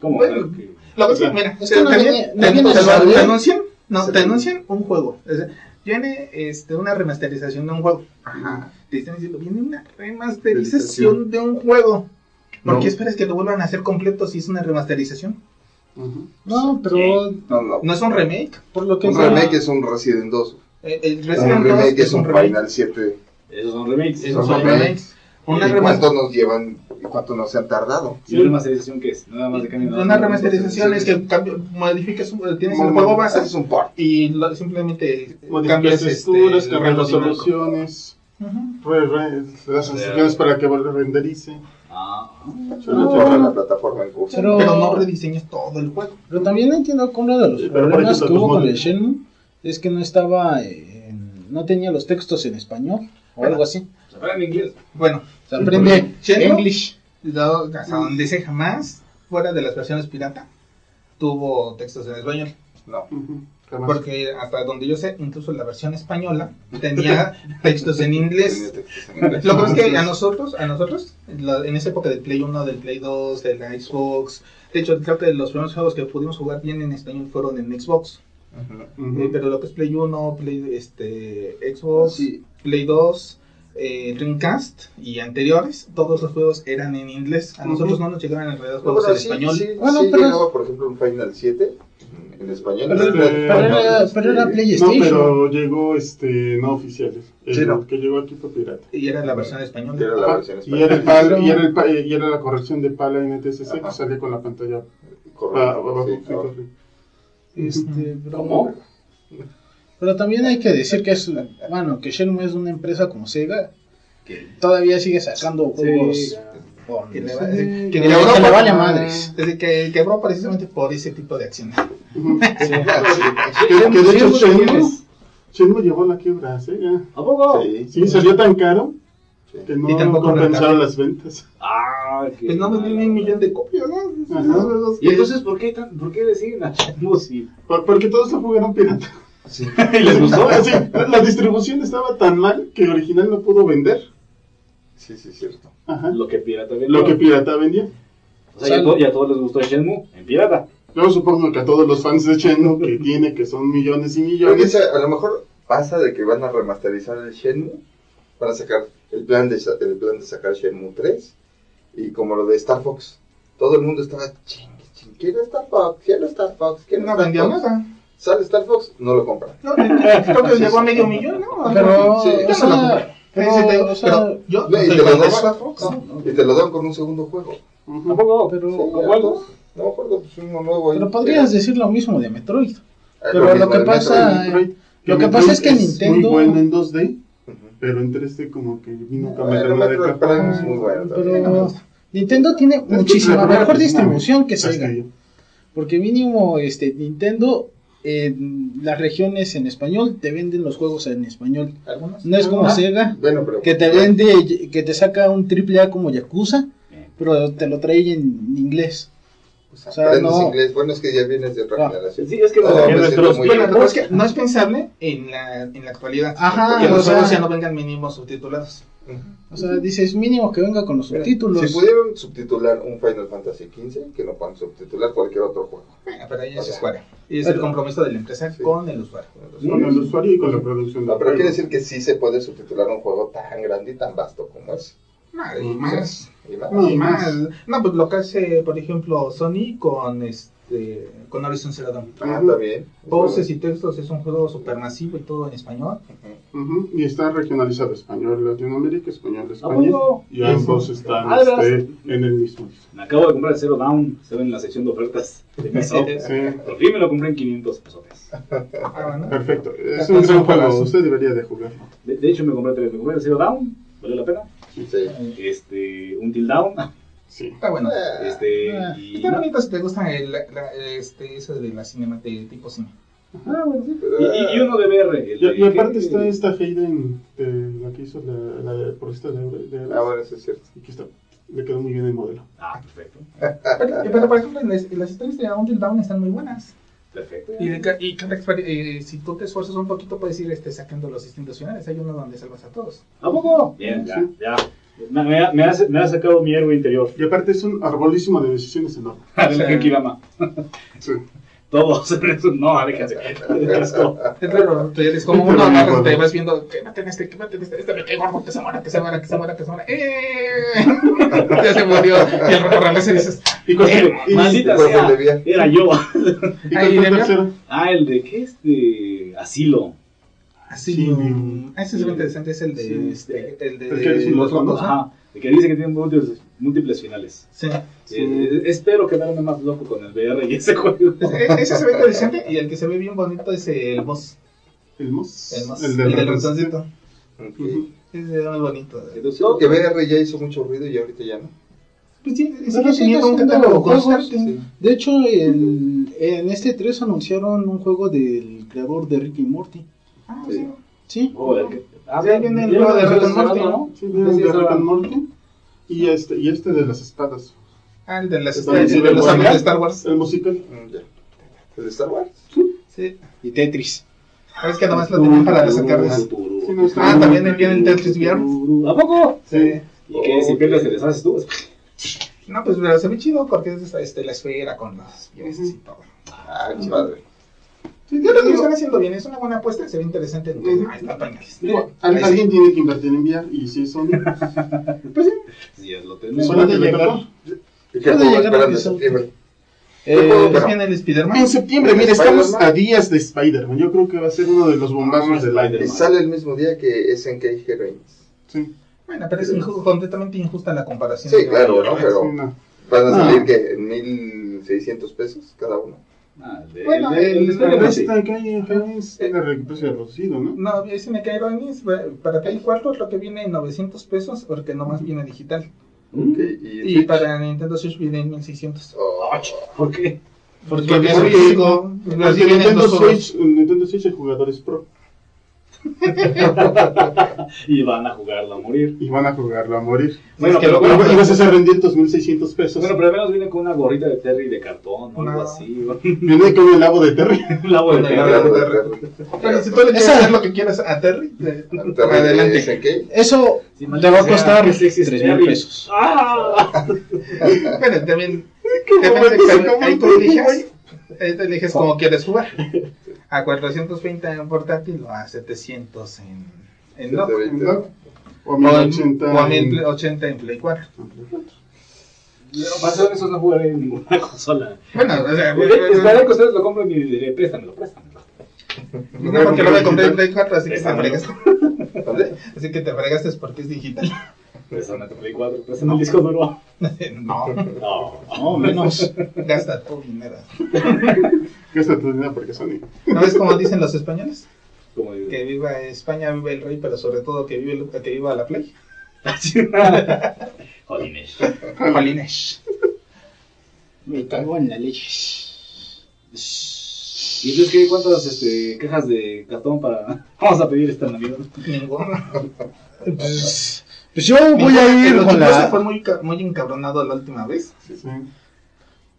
¿Cómo? Bueno, Que- Lo que es que, mira, Es que no te, ¿eh? anuncian, no, te anuncian un juego. O sea, viene este, una remasterización de un juego. Ajá. Te están diciendo, viene una remasterización de un juego. ¿Por No. qué esperas que lo vuelvan a hacer completo si es una remasterización? No, pero No, no. ¿No es un remake? por lo que Un sea- remake es un Resident 2. Eh, El Un Resident 2 remake es es un un remake. Final 7. Esos son remakes. Esos son remakes. remakes. Una ¿Y cuánto nos llevan ¿Y cuánto no se han tardado? ¿Y la remasterización qué es? Nada más de cambio. Una remasterización es que cambio, modificas, un- tienes el juego base haces un port. y lo- simplemente cambias texturas, este, cambias rango dinámico. resoluciones, Ujú. re- re- le das para que renderice. Solo lleva la plataforma en curso. Pero- Pero no rediseñas todo el juego. Pero también entiendo que uno de los Sí, problemas que hubo con el. Shenmue es que no estaba, en- no tenía los textos en español o algo así. se habla en inglés. Bueno, Se aprende ¿Shenmue? English. hasta donde sé jamás, fuera de las versiones pirata, tuvo textos en español. No. Ujú, jamás. Porque hasta donde yo sé, incluso la versión española tenía textos en inglés. textos en inglés. Lo que pasa es que a nosotros, a nosotros, en esa época del Play 1, del Play 2, de la Xbox, de hecho, creo que los primeros juegos que pudimos jugar bien en español fueron en Xbox. Eh, pero lo que es Play 1, Play, este, Xbox, Sí. Play 2, eh, Dreamcast y anteriores, todos los juegos eran en inglés. A nosotros no nos llegaban en realidad juegos bueno, en sí, español. sí, Bueno, sí pero- llegaba, por ejemplo, un Final 7 en español. Pero, Este, pero era, pero era No, PlayStation. pero llegó este no oficiales. El Sí, no. que llegó aquí fue pirata. Y era la versión española. Era la Y era, el española. PAL, y, era el pa- y era la corrección de PAL a NTSC Ajá. que salía con la pantalla Correcto, sí, claro. Este, ¿Cómo? pero también hay que decir que es, bueno, que Shenmue es una empresa como Sega que todavía sigue sacando juegos Sí, con- Que le sí, va- que que le- le que va- le vale a madres. Desde que quebró precisamente por ese tipo de acciones. Sí. Que, que de hecho tienes. Shenmue llevó la quiebra, ¿sí? ¿A poco? Sí, Sí, salió tan caro que no Y tampoco compensaron las ventas. Ah, qué Pues no vendí ni un millón de copias, ¿no? Ajá. ¿Y que- entonces por qué, tan, por qué le siguen a Shenmue si Por- porque todos lo jugaron pirata. Sí. y les gustó? Sí, la distribución estaba tan mal que original no pudo vender. Sí, sí, cierto. Ajá. Lo que pirata vendió. Lo que pirata vendía. O sea, y a, to- y a todos les gustó Shenmue en pirata. Yo supongo que a todos los fans de Shenmue, que tiene, que son millones y millones, a lo mejor pasa de que van a remasterizar el Shenmue, van a sacar el plan de, sa- el plan de sacar Shenmue 3, y como lo de Star Fox, todo el mundo estaba ching, ching, quiero Star Fox, quiero Star Fox, quiero No Fox". nada. Sale Star Fox, no lo compran. No, creo que llegó a medio millón, ¿no? Pero, Sí, o yo no lo compré. Pero, Ese te- o sea, pero yo No, y te lo dan- Star Fox. Y te lo dan con un segundo juego. ¿A poco? pero, Sí, ¿Cómo? No me acuerdo, pues uno nuevo ahí. pero podrías decir lo mismo de Metroid. Ah, pero lo mismo que pasa- Metroid. Metroid, Lo que Metroid pasa es que Nintendo- muy bueno en 2D, Ujú. pero en 3D como que vino meterla de capa. Es muy bueno también. Pero Nintendo tiene muchísima mejor distribución que Sega. yo. Porque mínimo este Nintendo en las regiones en español te venden los juegos en español. Algunos. No es como Ah, Sega Bueno, pero. que te vende que te saca un triple A como Yakuza, pero te lo trae en inglés. Pues, o sea, no- inglés. Bueno, es que ya vienes de otra Ah, generación. Sí, es que No, no, en siento nuestros Bueno, pero es que no es pensable en la, en la actualidad. Ajá, que los juegos ya no vengan mínimo subtitulados. O sea, dices mínimo que venga con los subtítulos. Si pudieron subtitular un Final Fantasy XV, que no puedan subtitular cualquier otro juego. Bueno, pero ahí es Square. Y es pero- el compromiso de la empresa Sí. con el usuario. Con el usuario y con la producción No, pero juego. quiere decir que sí se puede subtitular un juego tan grande y tan vasto como es. No, y más. Y más. No, Y más. No, pues lo que hace, por ejemplo, Sony con este con Horizon Zero Dawn. Ah, está bien. Voces y textos es un juego supermasivo y todo en español. Ujú. Ujú, Y está regionalizado español Latinoamérica, español de ¿A España. Y ambos están Ah, ¿de este, en el mismo. Me acabo de comprar el Zero Down, se ve en la sección de ofertas de mi shop. Sí, Por fin me lo compré en 500 pesos. Ah, bueno. perfecto. Es un gran juego, usted debería de jugarlo. De, de hecho, me compré tres. Me compré el Zero Down, vale la pena. Sí. Este, un Till Down. Sí. Está bueno. Ah, Este, Ah, y. Está bonito si te gusta el, la- este, eso de la cinema de tipo cine. Ah, bueno, sí. Y, y- uno de VR. el Y, de- y aparte ¿qué? está esta Hayden, de la que hizo la, la de, por esta de, de, Ah, bueno, eso es cierto. y que está, le quedó muy bien el modelo. Ah, perfecto. Pero, pero, por ejemplo, las, las historias de Until Dawn están muy buenas. Perfecto. Y, de y cada exper- eh, si tú te esfuerzas un poquito, puedes ir este, sacando los distintos finales. Hay uno donde salvas a todos. ¿A poco? Bien, ya, Sí. ya. Me, me ha, me ha- me ha sacado mi héroe interior. Y aparte es un arbolísimo de decisiones enorme. De la Genkidama. Sí. Todos. No. Es eres como uno te vas viendo que maten este, que maten este, este me cae gordo, que se muera, que se muera, que se muera, que se muera. ¡Eh! ya se murió. Y el rojo y dices, ¿Y con, Eh, y- maldita ¿y cuál fue sea. el de VR? Era yo. y con el tercero? Ah, el de qué es de asilo. Así. Sí. ese es muy interesante, es el de, Sí. este, el de El los. De que dice que tiene múltiples finales. Sí. Eh, espero quedarme más loco con el VR y ese juego. Ese ese se ve interesante y el que se ve bien bonito es el boss. El Moss. El, boss, El el del ratoncito. ratoncito. Ok. Ujú. Ese se ve muy bonito. Entonces, que VR ya hizo mucho ruido y ahorita ya no. Pues sí, un catálogo constante. De hecho, el, en este 3 anunciaron un juego del creador de Ricky y Morty. Ah, Sí. sí. Sí. Oh, el que- ah, el de Rick and Morty, ¿no? Sí, viene Sí, de Rick and Morty. Y este, y este de las espadas. Ah, el de, las, Está el bien, de sí, los bueno. amigos de Star Wars. El musical. Mm. ¿El de Star Wars? Sí. Y Tetris. Es que nomás lo tenían para no, está Ah, también viene el Tetris VR. ¿A poco? Sí. ¿Y qué? Si pierdes, te deshaces tú. No, pues pero se ve chido porque es este, la esfera con las piezas y todo. Ah, qué padre. Yo creo que lo están haciendo bien, es una buena apuesta, se ve interesante. Ujú. Ah, está pañales. Digo, al- alguien tiene que invertir en VR y si son. Pues sí. Sí, ya lo tenemos. Suena que le llegar. tocó. ¿Y qué Puede juego llegar a esperan de Ubisoft. septiembre? Eh, viene el Spider-Man. En septiembre, mire, estamos a días de Spider-Man. Yo creo que va a ser uno de los bombazos del año. Y sale el mismo día que SNK Heroines. Sí, Bueno, pero es inju- completamente injusta la comparación. Sí, claro, ¿no? sí, Pero no. van a No. salir que en 1600 pesos cada uno. Ah, el de- Bueno, el de- el- el de- el- sí. esta que hay en Heroines tiene el precio reducido, ¿no? No, ese me cae Ironis, para Play 4 lo que viene en 900 pesos porque nomás viene digital. Ok, y, Y para Nintendo Switch viene en 1600. Oh, ¿Por qué? Porque Porque es porque- Porque Nintendo. Switch, en Nintendo Switch el jugador es pro Y van a jugarlo a morir. y van a jugarlo a morir. Bueno, que pero, lo bueno, Y vas a rendir 2.600 pesos. bueno, pero al menos viene con una gorrita de Terry de cartón o algo así. Viene con el labo de Terry. El Terry. labo de Terry. Pero si tú le quieres hacer lo que quieras a Terry, eh, adelante. Eso maldita va a costar qué sexy es 3 mil pesos. ¡Ah! Pero también ahí tú eliges cómo quieres jugar. A 420 en portátil o a 700 en, en dock. 720. ¿no? O O en, 1080. o a en- 1080 en Play 4. Yo, Para ser honestos, no jugaré en ninguna consola. Bueno, o sea, Esperaré que ustedes lo compren y diré, préstamelo, préstamelo. no porque lo voy a comprar en Play 4, así que te fregaste. Así que te fregaste porque es digital. Tu Play 4, préstame el disco duro. No, No. No, menos. gasta tu dinero. Gasta tu dinero porque Sony. ¿No ves cómo dicen los españoles? Digo. Que viva España, viva el rey, pero sobre todo que, vive el- que viva la Play. Jolines. Jolines. Me cago en la leche. ¿Y entonces qué? ¿Cuántas este, quejas de cartón para... Vamos a pedir esta Navidad? Ninguno. Pues, pues yo voy a ir El con se fue la. muy, muy encabronado la última vez. Sí.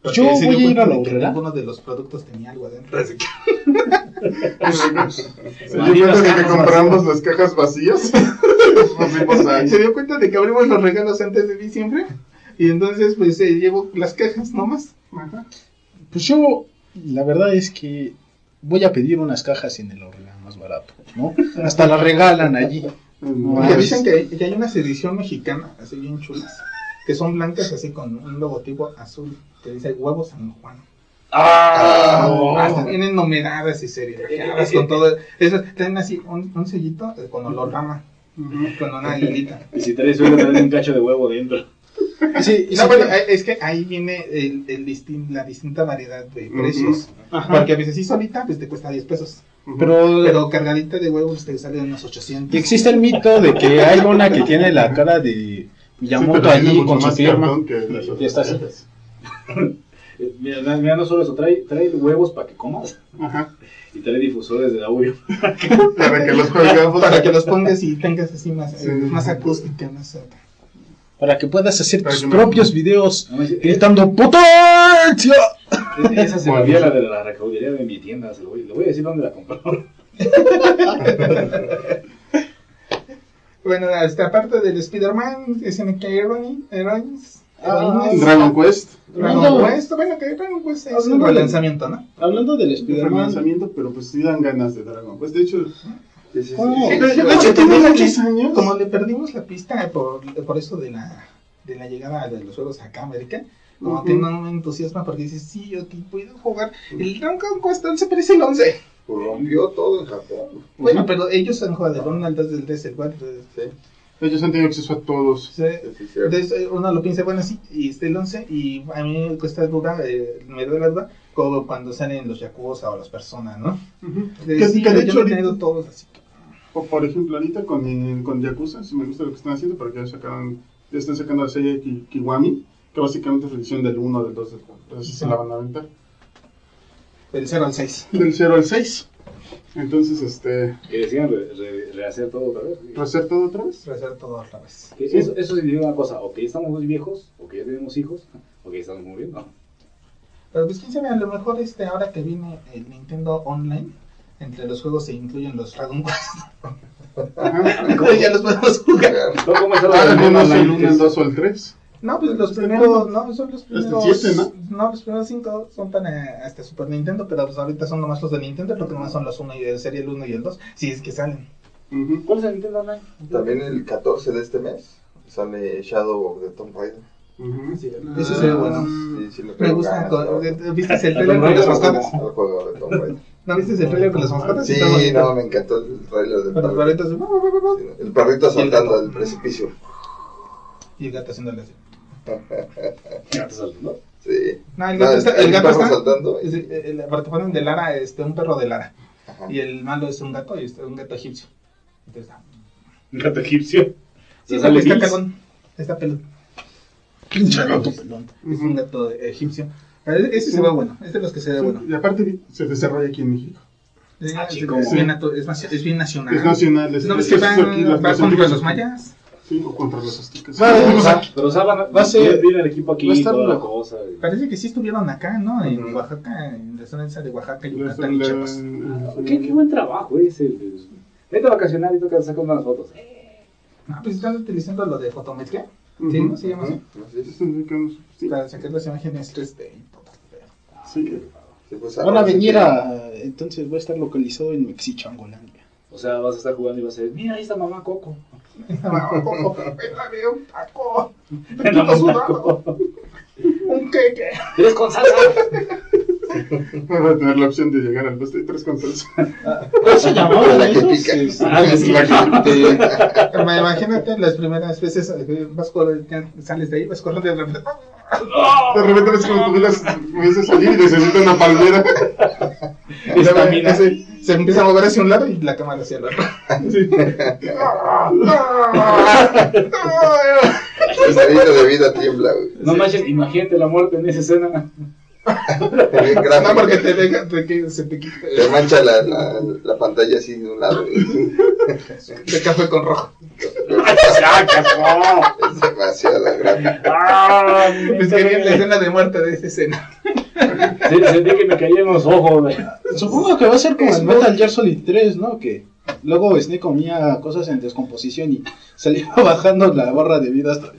porque Yo voy a ir a la horrera. Ninguno de los productos tenía algo adentro. Así que- Se dio cuenta de que compramos las cajas vacías. Se dio cuenta de que abrimos los regalos antes de diciembre. Y entonces, pues se llevó las cajas nomás. Ajá. Pues yo, la verdad es que voy a pedir unas cajas en el Orlando más barato, ¿no? Hasta las regalan allí. No, Porque dicen que hay, que hay unas edición mexicana, así bien chulas, que son blancas, así con un logotipo azul, que dice huevos San Juan. ¡Ah! Hasta vienen numeradas y serigrafiadas con todo. Eso, tienen así un, un sellito eh, con holograma, con una aguilita. Y si traes suelo, traen un cacho de huevo dentro. Sí, No, bueno, es que ahí viene el, el distin- la distinta variedad de precios. Porque a veces sí solita, pues te cuesta 10 pesos. Pero, Pero cargadita de huevos te sale unos 800. y existe el mito de que hay una que tiene la cara de Miyamoto Sí, allí con su firma. Y está así. Mira, no solo eso, trae, trae huevos para que comas Ajá. y trae difusores de audio. Para que los. Para que los pongas y tengas así más, Sí. eh, más acústica, más... Para que puedas hacer tus que me- propios videos No, es- es- gritando ¡Potencia! Esa se me había la de la recaudería de mi tienda. Se lo voy, le voy a decir dónde la compró. Bueno, hasta aparte del Spider-Man, SNK Heroine- Heroines, Ah, Heroines, Dragon Quest. Dragon Quest, bueno, que Dragon Quest es Hablando el de- lanzamiento, ¿no? Hablando del El Spider-Man, lanzamiento, pero pues sí dan ganas de Dragon Quest. De hecho, Sí, sí, sí. ¿Cómo? Sí, de, sí, de sí, hecho sí, tiene sí, muchos años. Como le perdimos la pista por, por eso de la, de la llegada de los juegos acá a América, como Ujú. que no me entusiasma porque dices, sí, yo aquí puedo jugar. El Dragon Quest 11 parece el 11. Rompió todo en Japón. Bueno, pero ellos han jugado el 1, el 2, el 3, el 4. Sí. Ellos han tenido acceso a todos. Sí. Sí, sí, cierto. Entonces eh, uno lo piensa, bueno, sí, y está el 11, y a mí me cuesta duda, eh, me da la duda, como cuando salen los Yakuza o las personas, ¿no? Que- sí, que de yo hecho no he tenido todos así. que- O por ejemplo, ahorita con, el- con Yakuza, si me gusta lo que están haciendo, porque ya sacaron, ya están sacando la serie Ki- Kiwami, que básicamente es revisión del 1, del 2, del 4. Entonces se la van a aventar. Del 0 al 6. Del 0 al 6. Entonces, este, Que decían re- re- rehacer todo otra vez. ¿hacer todo otra vez? Hacer todo otra vez. Eso significa una cosa, o que ya estamos muy viejos, o que ya tenemos hijos, o que ya estamos muriendo. Pero pues quién sabe, a lo mejor este, ahora que viene el Nintendo Online, entre los juegos se incluyen los Dragon Quest. Ya los podemos jugar. No, ¿cómo está Ah, lo no, no, el 1, el 2 o el 3. No, pues los Hasta primeros, no, son los el primeros. siete, ¿no? los primeros cinco son para hasta Super Nintendo, pero pues ahorita son nomás los de Nintendo, porque nomás son los 1 y de serie el 1 y el 2, si es que salen. Ujú. ¿Cuál es el Nintendo Online? También el 14 de este mes sale Shadow of the Tomb Raider. Ujú. Ese se ve bueno. Sí, sí, Me gusta, ¿no? de- de- ¿viste el trailer con Raider las o mascotas? Al juego de Tomb Raider. ¿No viste el trailer con las mascotas? Sí, no, me encantó el trailer del perrito. perritos, Sí, El perrito saltando del precipicio. y el gato haciéndole así. Ya te saltó, Sí. No, el No, gato, está, el gato perro está, saltando. es- el, el- porque ponen de Lara, este, un perro de Lara, Ajá. y el malo es un gato, y este, un gato egipcio. Entonces, ah, Un gato egipcio. Sí, O sea, porque le está cagón, está peludo. Pinche gato pelón. Es un gato egipcio. Pero ese se ve bueno, es de los que se ve Sí, bueno. Y aparte se desarrolla aquí en México. Es, Ah, chico. es bien, es, bien nacional. Es nacional. Es, ¿No ves es- que van, aquí las- va las contra los mayas? Sí, o contra los aztecas. Va, Sí, Pero o sea, van, Va a ser- viene el equipo aquí va a estar toda la cosa. y- Parece que sí estuvieron acá, ¿no? En Ujú. Oaxaca, en la zona esa de Oaxaca, Yucatán y Chiapas. Ah, ¿Qué, qué buen trabajo ese. Vete a vacacionar y toca sacar unas fotos. Ah, pues están utilizando lo de fotometría. Ujú. ¿Sí? ¿No se llama así? Mexicanos, sí, Para sacar las imágenes 3D y todo. Sí. Sí, pues, Van a ahora sí venir que- a. Entonces va a estar localizado en Mexichangolandia. O sea, vas a estar jugando y vas a decir, mira, ahí está mamá Coco. La de un taco. Ven a Todo un sudado. taco. Un queque. ¡Eres con salsa! Va a tener la opción de llegar al 2 de 3 con salsa. ¿Cómo se llamaba La que Ah, que- Ma- Imagínate las primeras veces eh, vas corriendo, sales de ahí, vas corriendo y de repente. De repente ves como tu vida comienza a salir y necesita una palmera. Estamina. Ese- Se empieza a mover hacia un lado y la cámara hacia el otro. El salito de vida tiembla. No manches, imagínate la muerte en esa escena. Bien No, gráfico. porque te deja, te, se te quita Te mancha la, la, la pantalla así de un lado. de café con rojo. Es demasiado gráfico. Ah, Es que bien la escena de muerte de esa escena. Se- Sentí que me caían los ojos. Supongo que va a ser como en Metal Gear Solid 3, ¿no? Que luego Snake comía cosas en descomposición y iba bajando la barra de vida hasta.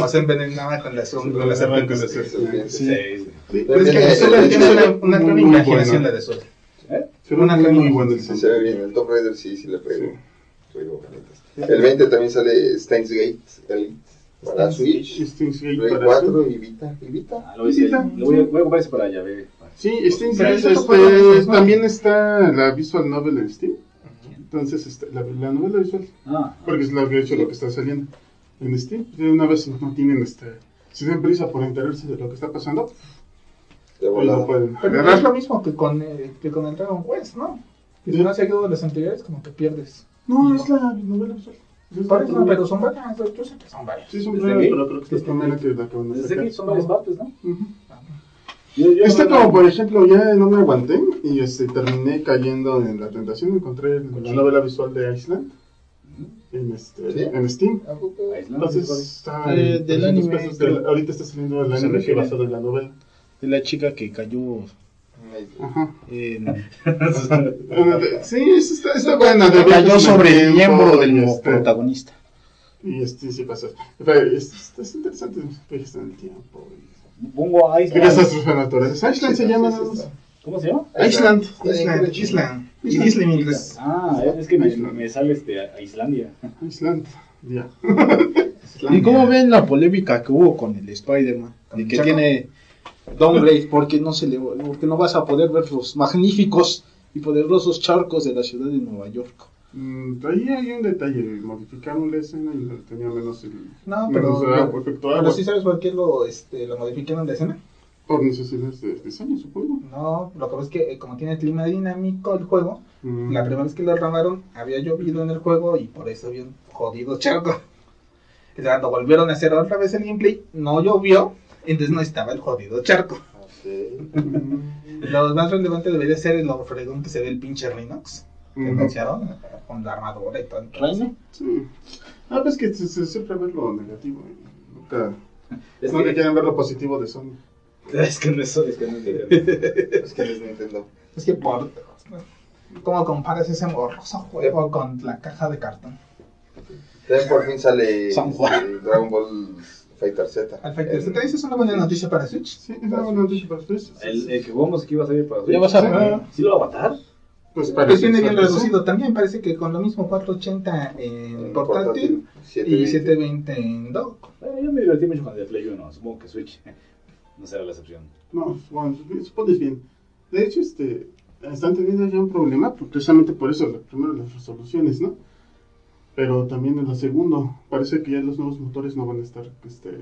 O se envenenaba con la sombra, con la serpiente. Con la serpiente. Sí. Sí. Pero es que También es una, gran imaginación la de Sol. Se ve Una muy, caña. muy bueno el Sí, se ve bien. El Tomb Raider sí, sí le pego. El 20 también sale Steins Gate Elite para Switch, Play para 4 Switch. y Vita. ¿Y Vita? Ah, lo voy a decir. Lo voy a, voy a comprar ese para allá, bebé. Sí, Steins Pero Gate, eso este, también está la visual novel en Steam. Entonces, este, la, la novela visual, Ah, porque es lo que, hecho, lo que está saliendo en Steam. De una vez no tienen, este, si tienen prisa por enterarse de lo que está pasando, De pues lo pueden Pero es lo mismo que con, eh, que con el Dragon Quest, ¿no? Que si no has seguido de los anteriores, como que pierdes. No, es la novela visual. Novela. pero son varias, yo sé que son varias. Sí, son ¿Desde varias, pero creo que es que la de desde sacar. aquí son varias partes, ¿no? Este no- como por ejemplo ya no me aguanté y este terminé cayendo en la tentación, encontré la novela visual de Iceland en, este, ¿Sí? en Steam. ¿A poco? Entonces está Eh, en del 300 anime, pesos, creo. del- ahorita está saliendo el anime basado en la novela. De la chica que cayó Ajá. en. Sí, eso está, está buena. de cayó sobre el miembro del este, protagonista. Y este sí pasa. Pero Es, es, es interesante viajes en el tiempo. y- Pongo a naturales. Iceland se llama nada más. ¿Cómo se llama? Island. Island, Island. Isla en inglés. Ah, es que me, me sale este, a Islandia. Island. Ya. ¿Y cómo ven la polémica que hubo con el Spider-Man? De que tiene downgrade porque no se le porque no vas a poder ver los magníficos y poderosos charcos de la ciudad de Nueva York. Mm, ahí hay un detalle, modificaron la escena y tenía menos el No, menos pero, agua, efecto pero agua. sí sabes por qué lo, este, lo modificaron de escena. Por necesidades de diseño, supongo. No, lo que pasa es que eh, como tiene clima dinámico el juego, Mm. la primera vez que lo grabaron había llovido en el juego y por eso había un jodido charco. Cuando volvieron a hacer otra vez el gameplay, no llovió, entonces no estaba el jodido charco. Mm. Lo más relevante debería ser el fregón que se ve el pinche Rhinox, que Mm. anunciaron, con la armadura y todo. ¿Reino? Sí. Ah, pues que se, se- siempre ver lo negativo. Nunca, Es nunca que, quieren ver lo positivo de Sony. es que no es, es que no es Es que es Nintendo. Es que por... ¿Cómo comparas ese morroso juego con la caja de cartón? También por fin sale San Juan. el Dragon Ball Fighter Z. Al Fighter El- Z, esa es una buena noticia para Switch. Sí, es una buena noticia para ustedes. El, el que jugamos que iba a salir para Switch. Ya vas a ver. ¿Sí lo va a matar? Pues Pues viene bien parece- reducido también, parece que con lo mismo 480 en portátil y 720. 720 en dock. Bueno, yo me divertí mucho con el de Play 1. Supongo que Switch no será la excepción. No, bueno, supones bien. De hecho, este, están teniendo ya un problema, precisamente por eso, la- primero las resoluciones, ¿no? Pero también en lo segundo, parece que ya los nuevos motores no van a estar, este,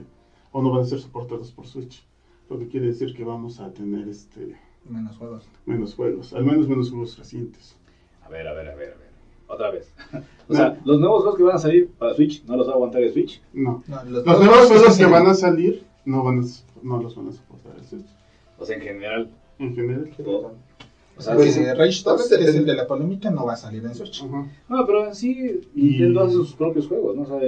o no van a ser soportados por Switch. Lo que quiere decir que vamos a tener, este, Menos juegos. menos juegos, al menos menos juegos recientes. A ver, a ver, a ver, a ver. Otra vez. O sea, los nuevos juegos que van a salir para Switch no los va a aguantar el Switch. No. No, Los nuevos juegos que van a salir no van a, no los van a soportar Switch. O sea, en general. En general. todo. O sea, Pues, sí, eh, Rage 2, Tal vez que es el de la polémica, no va a salir en Switch. Ajá. No, pero en sí Y- Nintendo hace sus propios juegos, ¿no? O sea,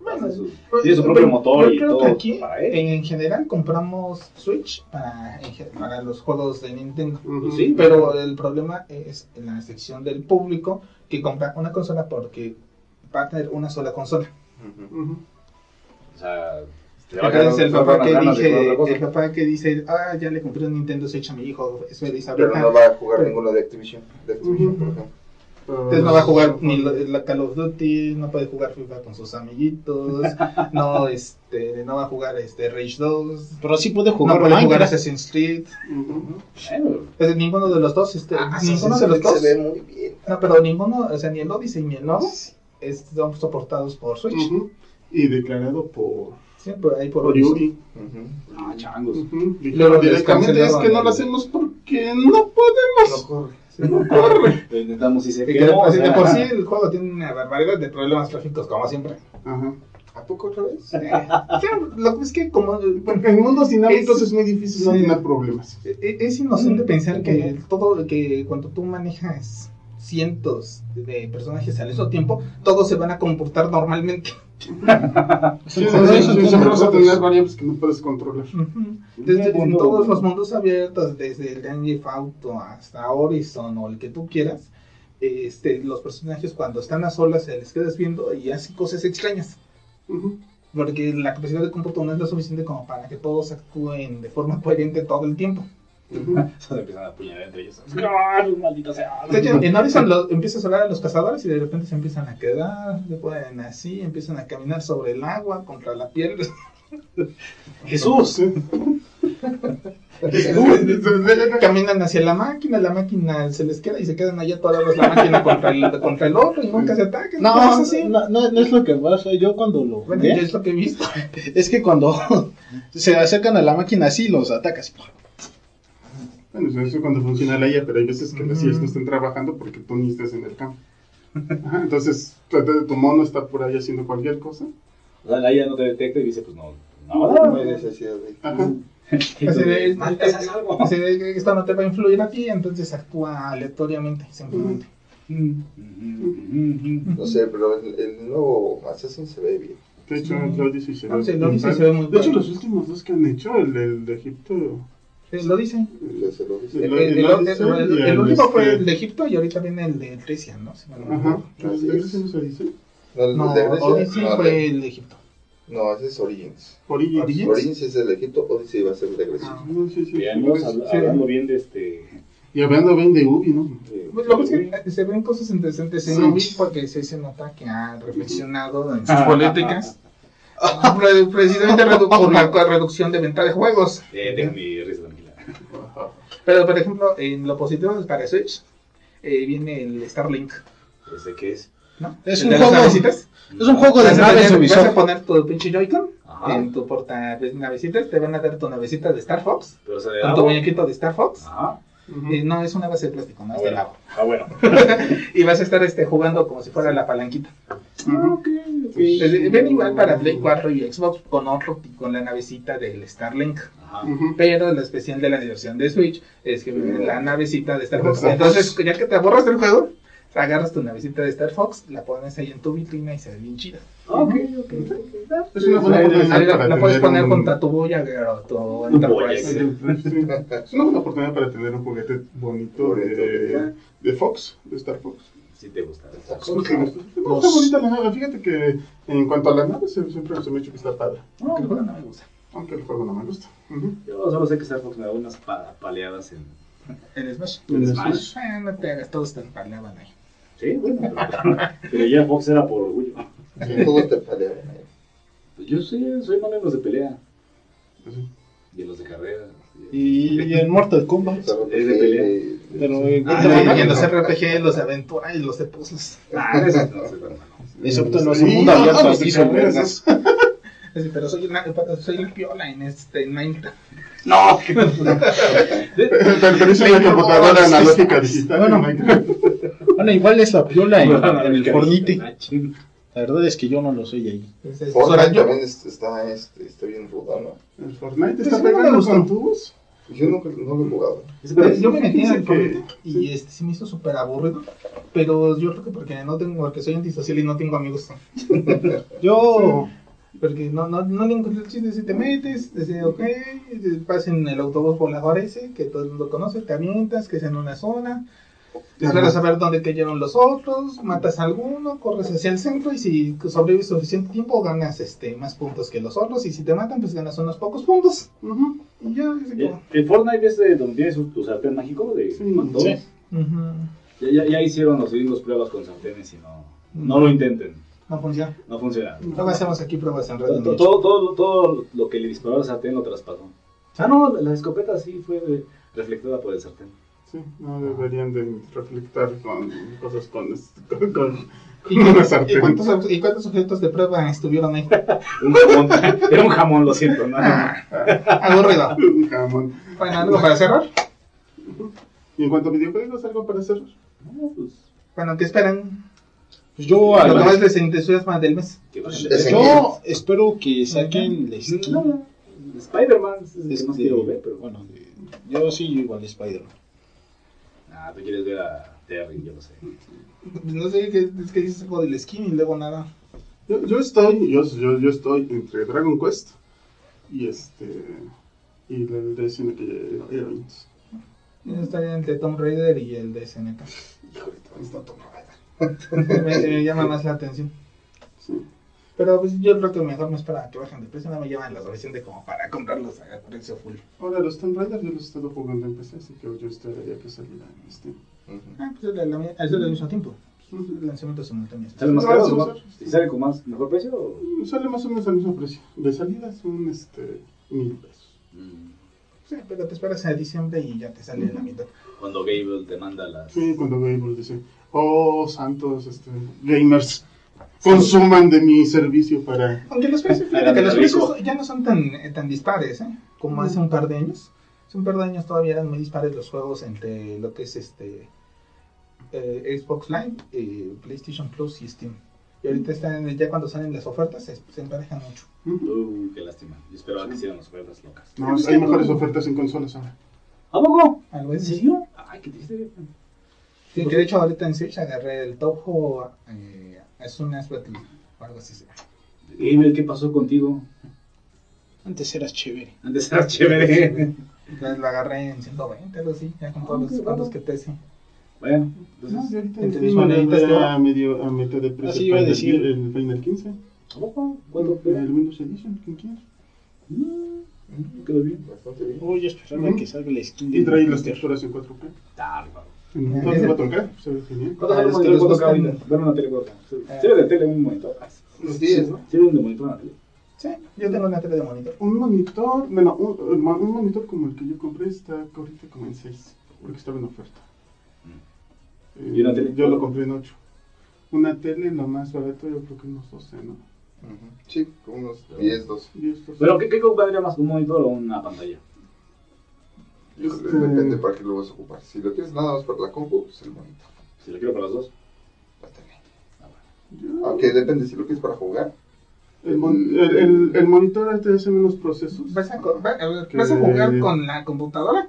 Bueno, sus- Pues, tiene su propio pero motor yo y creo todo que aquí, para él. en general, compramos Switch para, para los juegos de Nintendo. Ujú. Sí, Pero el problema es en la sección del público que compra una consola porque va a tener una sola consola. O sea, Entonces el papá que dice, el papá que dice, ah, ya le compré un Nintendo Switch a mi hijo, es feliz Pero no va a jugar Pero- ninguno de Activision. De Activision, por ejemplo. Entonces no va a jugar ni la Call of Duty, no puede jugar FIFA con sus amiguitos, no este, no va a jugar este Rage 2, Pero sí puede no jugar puede jugar. Assassin's Creed. Ujú. Bueno, Es ninguno de los dos, este, Ah, ninguno sí, de los se, dos. se ve muy bien. No, pero ninguno, o sea, ni el Odyssey ni el es- son soportados por Switch. Y declarado por, Sí, por ahí por. Yuri. Ujú. ah, changos. Ujú. Dijeron Luego les directamente es que no lo hacemos porque no podemos. No corre. Sí. No corre. Lo intentamos y se Y que quedó. de, o de por sí el juego tiene una barbaridad de problemas gráficos, como siempre. Ajá. ¿A poco otra vez? Eh, sí, lo que es que como Porque en mundos dinámicos Es- es, muy difícil no tener problemas. e- es inocente pensar que todo que cuando tú manejas cientos de personajes al mismo tiempo, todos se van a comportar normalmente. Sí, sí, sí, sí, siempre vas a tener variables que no puedes controlar. Desde en mundo- todos los mundos abiertos, desde el Grand Theft Auto hasta Horizon o el que tú quieras, este, los personajes cuando están a solas se les quedas viendo y hacen cosas extrañas. Porque la capacidad de cómputo no es lo suficiente como para que todos actúen de forma coherente todo el tiempo. Se empiezan a apuñalar entre ellos. ¡Ah, maldita sea! De hecho, en Horizon lo- empiezas a hablar a los cazadores y de repente se empiezan a quedar, se ponen así, empiezan a caminar sobre el agua, contra la piel. Jesús. Caminan hacia la máquina, la máquina se les queda y se quedan allá todas la máquina contra el, contra el otro y nunca se atacan. No, cosas así. no, no, no es lo que pasa. Yo cuando lo Bueno, yo es lo que he visto. es que cuando se acercan a la máquina así, los atacas. Bueno, eso es cuando funciona la IA, pero hay veces que las IAs no están trabajando porque tú ni estás en el campo. Ajá, entonces, tu tu mono está por ahí haciendo cualquier cosa. O sea, la IA no te detecta y dice, pues no. No No, hay necesidad de. Ajá. Así de, Marcas, haz algo. así de, esto no te va a influir a ti, entonces actúa aleatoriamente, simplemente. No sé, pero el, el nuevo Assassin se ve bien. De hecho, Sí. el Odyssey se No, ve sí, el Odyssey brutal. se ve muy De hecho, los últimos dos que han hecho, el, el de Egipto. Lo dicen. El. El- El, el- el el- el- el el último fue el de Egipto y ahorita viene el de Grecia, ¿no? Si Ajá. Así ¿De ese no se dice? No, el No, de Grecia. Odyssey no, fue el de Egipto. no, ese es Origins. Origins. Origins. Origins es el de Egipto, Odyssey va a ser el de Grecia. Ah. No, sí, sí, Bien, hablando bien de este. Y hablando bien de Ubi, ¿no? Pues lo que es que se ven cosas interesantes en Sí. Ubi porque sí se nota que ha reflexionado en sus políticas. Pre- Precisamente redu- por la reducción de venta de juegos. Eh. Pero, por ejemplo, en lo positivo para Switch eh, viene el Starlink. ¿Ese qué es? ¿no? Es ¿El un juego-? Es un juego de naves tener- Vas a Ubisoft. poner tu pinche Joy-Con en tu porta navecitas, te van a dar tu navecita de Star Fox, Pero se de con tu muñequito de Star Fox. Ajá. Y no, es una base de plástico, no Ah, es de agua. Ah, bueno. Y vas a estar este, jugando como si fuera la palanquita. Ah, ok, ok. Desde- Ven igual para Play 4 y Xbox con otro, con la navecita del Starlink. Ajá. Ujú. Pero lo especial de la versión de Switch es que la navecita de Star Fox. Star Entonces, ya que te aborras del juego, agarras tu navecita de Star Fox, la pones ahí en tu vitrina y se ve bien chida. Ah, ok, ok. Es una buena oportunidad la, puedes poner un- contra tu Voyager o tu. Enterprise. Es una buena oportunidad para tener un juguete bonito de, de Fox, de Star Fox. Sí te gusta. Me gusta. No, Está bonita la nave. Fíjate que en cuanto a la nave, siempre se me ha hecho que está padre. Aunque el juego no me gusta. Aunque el juego no me gusta. Yo solo sé que Star Fox me da unas pa- paleadas en, El Smash. en En Smash. Ah, no te hagas, todos te empaleaban ahí. Sí, bueno. Pero, pero ya Fox era por orgullo. Todos te pelean. eh. Pues yo soy, soy malo en los de pelea y en los de carrera. Y, y en Mortal Kombat. Es de pelea. Pero en Ah, y en los RPG, los de aventura y los de puzzles. Ah, eso no sé, hermano. Excepto en los Sí, mundo no, abierto, así son vergas. Sí, pero soy, una, soy el piola en este en Minecraft. No, pero es una computadora analógica digital. Bueno. Bueno, igual es la piola en, en el Fornite. Ah. La verdad es que yo no lo soy ahí. Entonces, Fortnite yo- también es- está, este, está bien rudo, ¿no? El Fortnite Pues está pegando con tubos. Yo nunca no lo he jugado. Pues, yo me metí en el que- Fortnite y este se me hizo súper aburrido. Pero yo creo que porque no tengo, porque soy antisocial y no tengo amigos. Yo, Porque no, no, no le encontré el chiste si te metes, dice, ok, vas en el autobús volador ese, que todo el mundo conoce, te avientas, que es en una zona, esperas a ver dónde cayeron los otros, matas a alguno, corres hacia el centro y si sobrevives suficiente tiempo ganas este más puntos que los otros y si te matan pues ganas unos pocos puntos. Ujú. Y ya, así el Fortnite es de donde tienes tu sartén mágico de Sí, Ya, ya, ya hicieron los gringos pruebas con sartenes y no, no lo intenten. No funciona. No funciona. Luego hacemos aquí pruebas en red. Todo, todo, todo, todo lo que le disparó al sartén lo traspasó. Ah, no, la escopeta sí fue reflectada por el sartén. Sí, no deberían de reflectar con cosas con, con, con, ¿Y, sartén. cuántos, ¿Y cuántos objetos de prueba estuvieron ahí? Un jamón, era un jamón, lo siento. ¿no? Aburrido. Un jamón. Bueno, algo para cerrar. Y en cuanto a videojuegos, algo para hacer. No, pues, Bueno, ¿qué esperan? Pues yo, Lo al- que más les entusiasma del mes. que. Ese- yo espero que saquen la skin. No, no, Spider-Man es el que más Este, quiero ver, pero bueno, de- yo sí igual Spider-Man. Ah, tú quieres ver a Terry, yo lo sé. No sé, qué es que dices algo del skin y luego nada. Yo, yo estoy, yo, yo, yo estoy entre Dragon Quest y este y el de SNK Heroines. Yo estaría entre Tomb Raider y el de SNK. Híjole, está Tomb Raider. Me, me llama más la atención. Sí. Pero pues yo creo que mejor me espera a que bajen de precio. No me llaman la suficiente como para comprarlos a precio full. Ahora los Tomb Raider yo los he estado jugando en PC, así que yo esperaría que saliera en Steam. Ujú. Ah, pues es, la, la, es del mismo tiempo. El lanzamiento simultáneo. ¿Sale más Ah, caro? más- sí. ¿Y sale con más, mejor precio? o? Sale más o menos al mismo precio. De salida son este mil pesos. Mm, Sí, pero te esperas a diciembre y ya te sale la mitad. Cuando Gable te manda las... Sí, cuando Gable dice, oh santos este, gamers, consuman de mi servicio para... Aunque los precios, fíjate los ya no son tan, eh, tan dispares, ¿eh? Como hace un par de años. Hace un par de años todavía eran muy dispares los juegos entre lo que es este eh, Xbox Live, eh, PlayStation Plus y Steam. Y ahorita están, ya cuando salen las ofertas se, se emparejan mucho. Uh, qué lástima. Yo esperaba que hicieran las ofertas locas. No, hay mejores ofertas en consolas ahora. ¿A poco? Algo ¿En así. serio? Ay, qué triste. Sí, que de hecho ahorita en Switch agarré el Toho eh, soon as Battle, o algo así. Gable, ¿qué pasó contigo? Antes eras chévere. Antes era chévere. Entonces lo agarré en 120, algo así, ya con todos los bueno. que te hice. bueno, No, entonces... y ahorita Entre en mis Steam moneditas de está a oro. medio a mitad de precio Así iba a el decir. Final- el Final 15. ¿A poco? ¿Cuánto fue? El Windows Edition, ¿quién quiere? Mm, Quedó bien. Bastante bien. Voy a esperar a que salga la skin de Y trae las texturas en 4K. Ah, bárbaro. Ah, ¿Dónde ese- va a tocar? Se ve genial. ¿Cuánto Ah, sale los un que monitor les 4K gustan- ahorita? Ver una tele 4K. Ah. Sirve de tele un monitor. Unos 10, ¿no? Sirve de monitor una tele. Sí, yo tengo una tele de monitor. Un monitor, bueno, un, un mo- un monitor como el que yo compré está ahorita como en 6, porque estaba en oferta. ¿Y una tele? Yo lo compré en 8. Una tele, lo más barato, yo creo que unos 12, ¿no? Ujú. Sí, como unos 10, 12. 10, 12. Pero, ¿qué, qué ocuparía más? ¿Un monitor o una pantalla? Este- Depende para qué lo vas a ocupar. Si lo quieres nada más para la compu, pues el monitor. Si lo quiero para las dos. La tele. Yo- Aunque depende si lo quieres para jugar. el, mon- el, el, el monitor te hace menos procesos. ¿Vas a, va- a ver, Que- ¿vas a jugar con la computadora?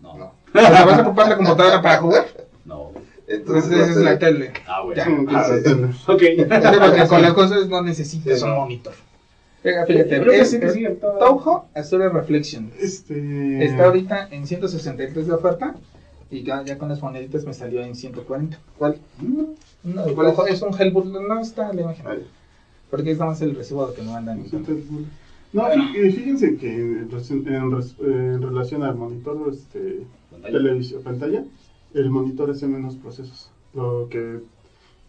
No. ¿vas a ocupar la computadora para jugar? No. Entonces esa es la tele. Ah, bueno. Ya. Sí, Ah, la tele. ok. Sí, Porque con las cosas no necesitas un monitor. Venga, fíjate, Creo que es, sí, que Touhou Azure Reflection. Este. Está ahorita en 163 de oferta y ya, ya con las moneditas me salió en 140. ¿Cuál? No, ¿Cuál es? es un Hellboot, no está la imagen. Porque es nada más el recibo que me mandan. No, fí- fíjense que en, relación al monitor, este, Pantalla. televisión, pantalla, el monitor hace menos procesos, lo que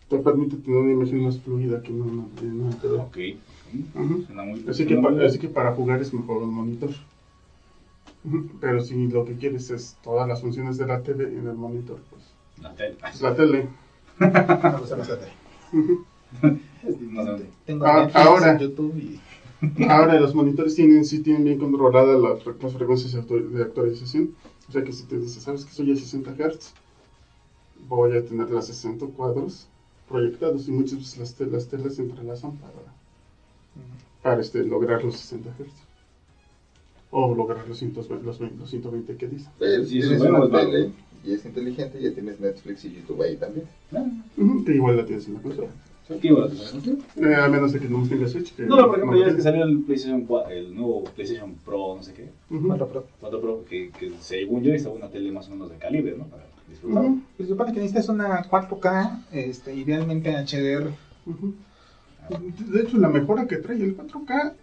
te permite tener una imagen más fluida que en una, en una tele. Suena muy- Así, que suena pa- muy bien. así que para jugar es mejor un monitor. Pero si lo que quieres es todas las funciones de la tele en el monitor, pues La tele. es la tele. La dónde. Tengo Ah, ahora. YouTube y... Ahora los monitores tienen, sí tienen bien controladas las, fre- las frecuencias de actu- de actualización. O sea que si te dice, ¿sabes que soy a 60 Hz? Voy a tener las 60 cuadros proyectados y muchas veces las, te- las telas se entrelazan para, para este, lograr los 60 Hz. O lograr los, 120, los, 20 los 120 que dicen. Sí, si tienes es una es tele y es inteligente, ya tienes Netflix y YouTube ahí también. Ujú, Que igual la tienes en la consola. ¿Qué decir? Eh, a menos de que no tengas Switch. Que No, pero por ejemplo, ya no ves que salió el PlayStation 4, el nuevo PlayStation Pro, no sé qué, Ujú. Bueno, pero- 4 Pro, que, que según yo estaba una tele más o menos de calibre, ¿no? Para disfrutar. Ujú, Se supone que necesitas una 4K, este, idealmente HDR. ujú. De hecho, la mejora que trae el 4K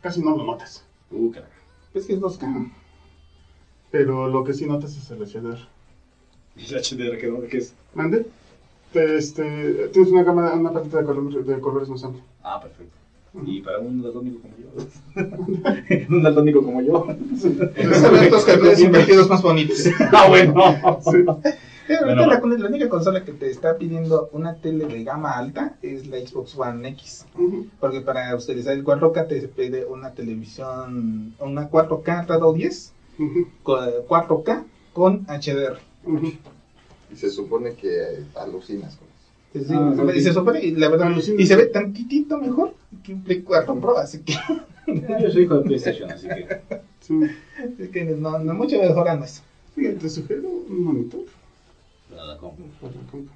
casi no lo notas. Uh, carajo. Es que es 2K. Pero lo que sí notas es el HDR. ¿Y el HDR qué, no? ¿Qué es? ¿Mande? Te- Este, tienes una gama, una paleta de, color- de colores más amplia. Ah, perfecto. Y para un daltónico como yo. un daltónico como yo. Tus carteles invertidos más bonitos. ah, bueno. Pero Bueno, la, la única consola que te está pidiendo una tele de gama alta es la Xbox One X. Porque para utilizar el 4K te pide una televisión, una 4K Rado 10, Ujú. con 4K con HDR. Y se supone que eh, alucinas con eso. Es decir, Ah, y se supone, y la verdad, Alucina. y se ve tantitito mejor que un Play 4 Pro, así que, Yo soy hijo de PlayStation, así que. Sí. es que no, no mucho mejorando eso. Fíjate, te sugiero un monitor Para la compu. para la compu.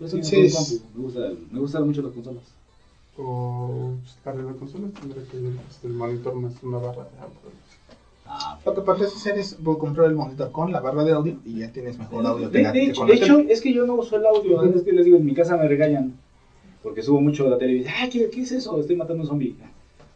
Yo soy Sí, hijo de es- compu. Me, gusta, me gustan mucho las consolas. O pues, para la consola tendré que este, el monitor más una barra de audio. Ah, Lo que puedes hacer es voy a comprar el monitor con la barra de audio y ya tienes mejor audio que De, hecho, de es que yo no uso el audio. Es que les digo, en mi casa me regañan. Porque subo mucho la tele y dicen, ah, ¿qué, ¿qué es eso? Estoy matando a un zombie.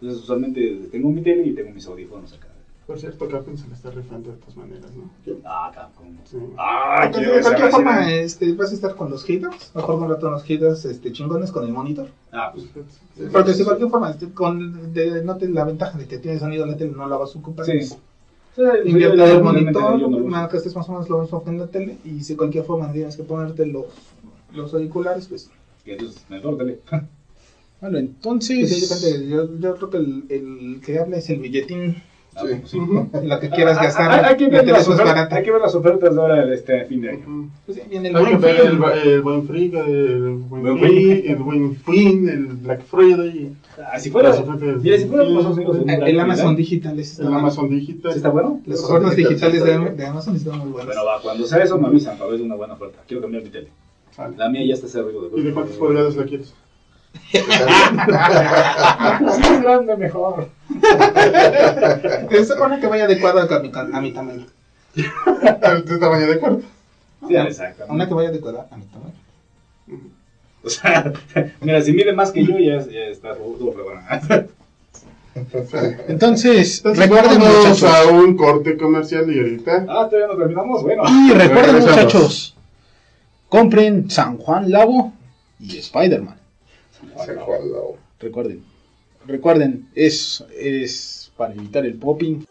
Entonces, usualmente tengo mi tele y tengo mis audífonos acá. Por cierto, Capcom se le está rifando de todas maneras, ¿no? Ah, Capcom. Sí. Ah, Entonces, de cualquier forma, este, vas a estar con los haters, mejor rato con los haters este, chingones con el monitor. Ah, pues. Sí, Porque sí, de sí. cualquier forma, este, con, de, no te la ventaja de que tiene sonido la tele, no la vas a ocupar. Sí. pues, Invierte el monitor, no uso. marcas más o menos lo mismo que en la tele, y si de cualquier forma tienes que ponerte los, los auriculares, pues, Que entonces, mejor tele. Bueno, pues, entonces. sí, depende. Yo, yo creo que el, el que habla es el billetín, Sí. sí. Ujú. la que quieras Ah, gastar. ah, Hay que la ver tele las es más ofertas- barata. hay que ver las ofertas de ahora de este fin de año. Pues sí, viene el Hay buen fin. el, bu- el buen fin, el buen fin, el buen fin, el Black Friday, Ah, si fuera. Mira, si El, el Amazon Digital está el bueno. Amazon Digital. ¿Sí está bueno? Las Los ofertas digitales de, Amazon están muy buenas. Bueno, va, cuando sea eso me avisan para ver una buena oferta. Quiero cambiar mi tele. La mía ya está de ¿Y de cuántas pulgadas la quieres? Si es grande, mejor. Es una que vaya adecuada a mi, a mi tamaño. ¿De tamaño de cuarto? Sí, exacto. Una que vaya adecuada a mi tamaño. O sea, mira, si mide más que yo, ya, ya está todo buena. Entonces, Entonces recuerden, muchachos. a un corte comercial y ahorita Ah, todavía no terminamos. Bueno. Y recuerden, muchachos. Compren San Juan Lago y Spider-Man. Se fue al lado. Recuerden. Recuerden, es, es para evitar el popping.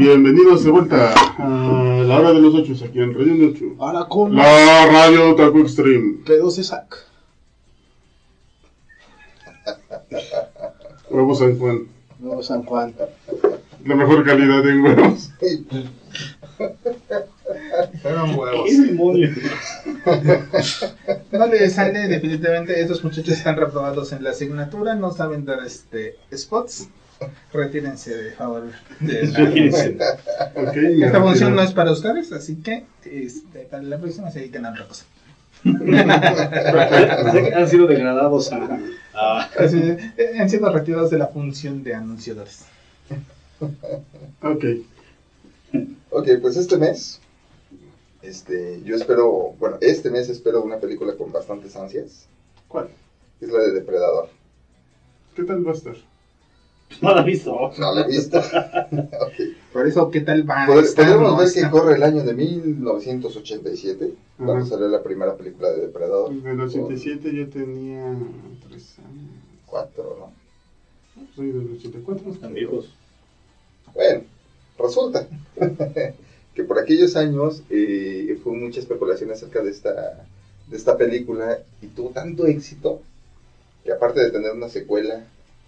Bienvenidos de vuelta a la hora de los ocho aquí en Radio Nocho. Ahora con La Radio Taco Extreme. pedos de sac. Huevos San Juan. Nuevo San Juan. La mejor calidad en huevos. Fueron huevos. ¿Qué demonios? No les sale definitivamente. Estos muchachos están reprobados en la asignatura. No saben dar este spots. Retírense de favor. de la- Esta función no es para ustedes, así que este, para la próxima se dedican a otra cosa. Han sido degradados a. a- Así, eh, han sido retirados de la función de anunciadores. Ok. Ok, pues este mes, este, yo espero, bueno, este mes espero una película con bastantes ansias. ¿Cuál? Es la de Depredador. ¿Qué tal va a estar? No la he visto. No la he visto. Ok. Por eso, ¿qué tal va? estar? Podemos No ver está. que corre el año de 1987, cuando Ajá. salió la primera película de Depredador. En el 87 yo tenía 3 años. Cuatro, ¿no? Soy del 84. Están viejos. Bueno, resulta que por aquellos años eh, fue mucha especulación acerca de esta, de esta película y tuvo tanto éxito que aparte de tener una secuela,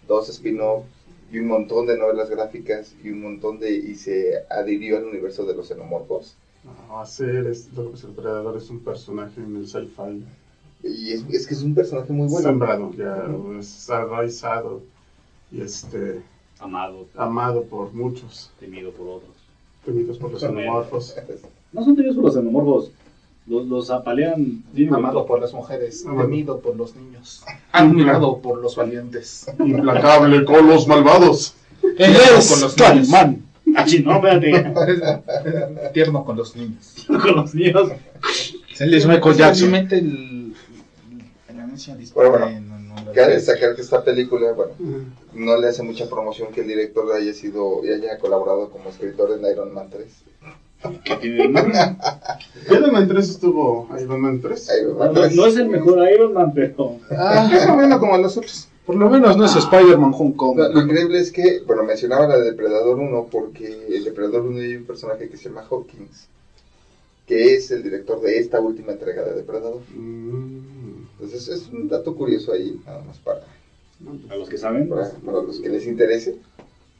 dos spin-offs y un montón de novelas gráficas y un montón de... y se adhirió al universo de los xenomorfos. No, hacer es, lo que es el predador es un personaje en el sci-fi. Y es, es que es un personaje muy bueno. Sembrado, ya es arraizado y este Amado, amado por muchos, temido por otros. temidos por los xenomorfos. No son temidos por los xenomorfos. Los, los apalean. bien Amado por las mujeres, temido por los niños, admirado por los valientes. Implacable con los malvados. Él es es los Calimán. Ah, sí, no, espérate. Tierno con los niños. Con los niños. Es Michael Jackson. El, el anuncio dispara Bueno, bueno. en- en- en- Cabe destacar que esta película, bueno, no le hace mucha promoción que el director haya sido y haya colaborado como escritor en Iron Man 3. Que tiene el nombre. Iron Man 3 estuvo Iron Man 3. Iron No, Man no- 3. no es el mejor Iron Man, pero. Ah, Más o menos como los otros. por lo menos no es Spider-Man Lo, Homecoming. lo increíble es que, bueno, mencionaba la de Depredador 1 porque el Depredador 1 hay un personaje que se llama Hawkins, que es el director de esta última entrega de Depredador. Mm, Entonces es un dato curioso ahí, nada más para, A los que saben. para, para los que les interese.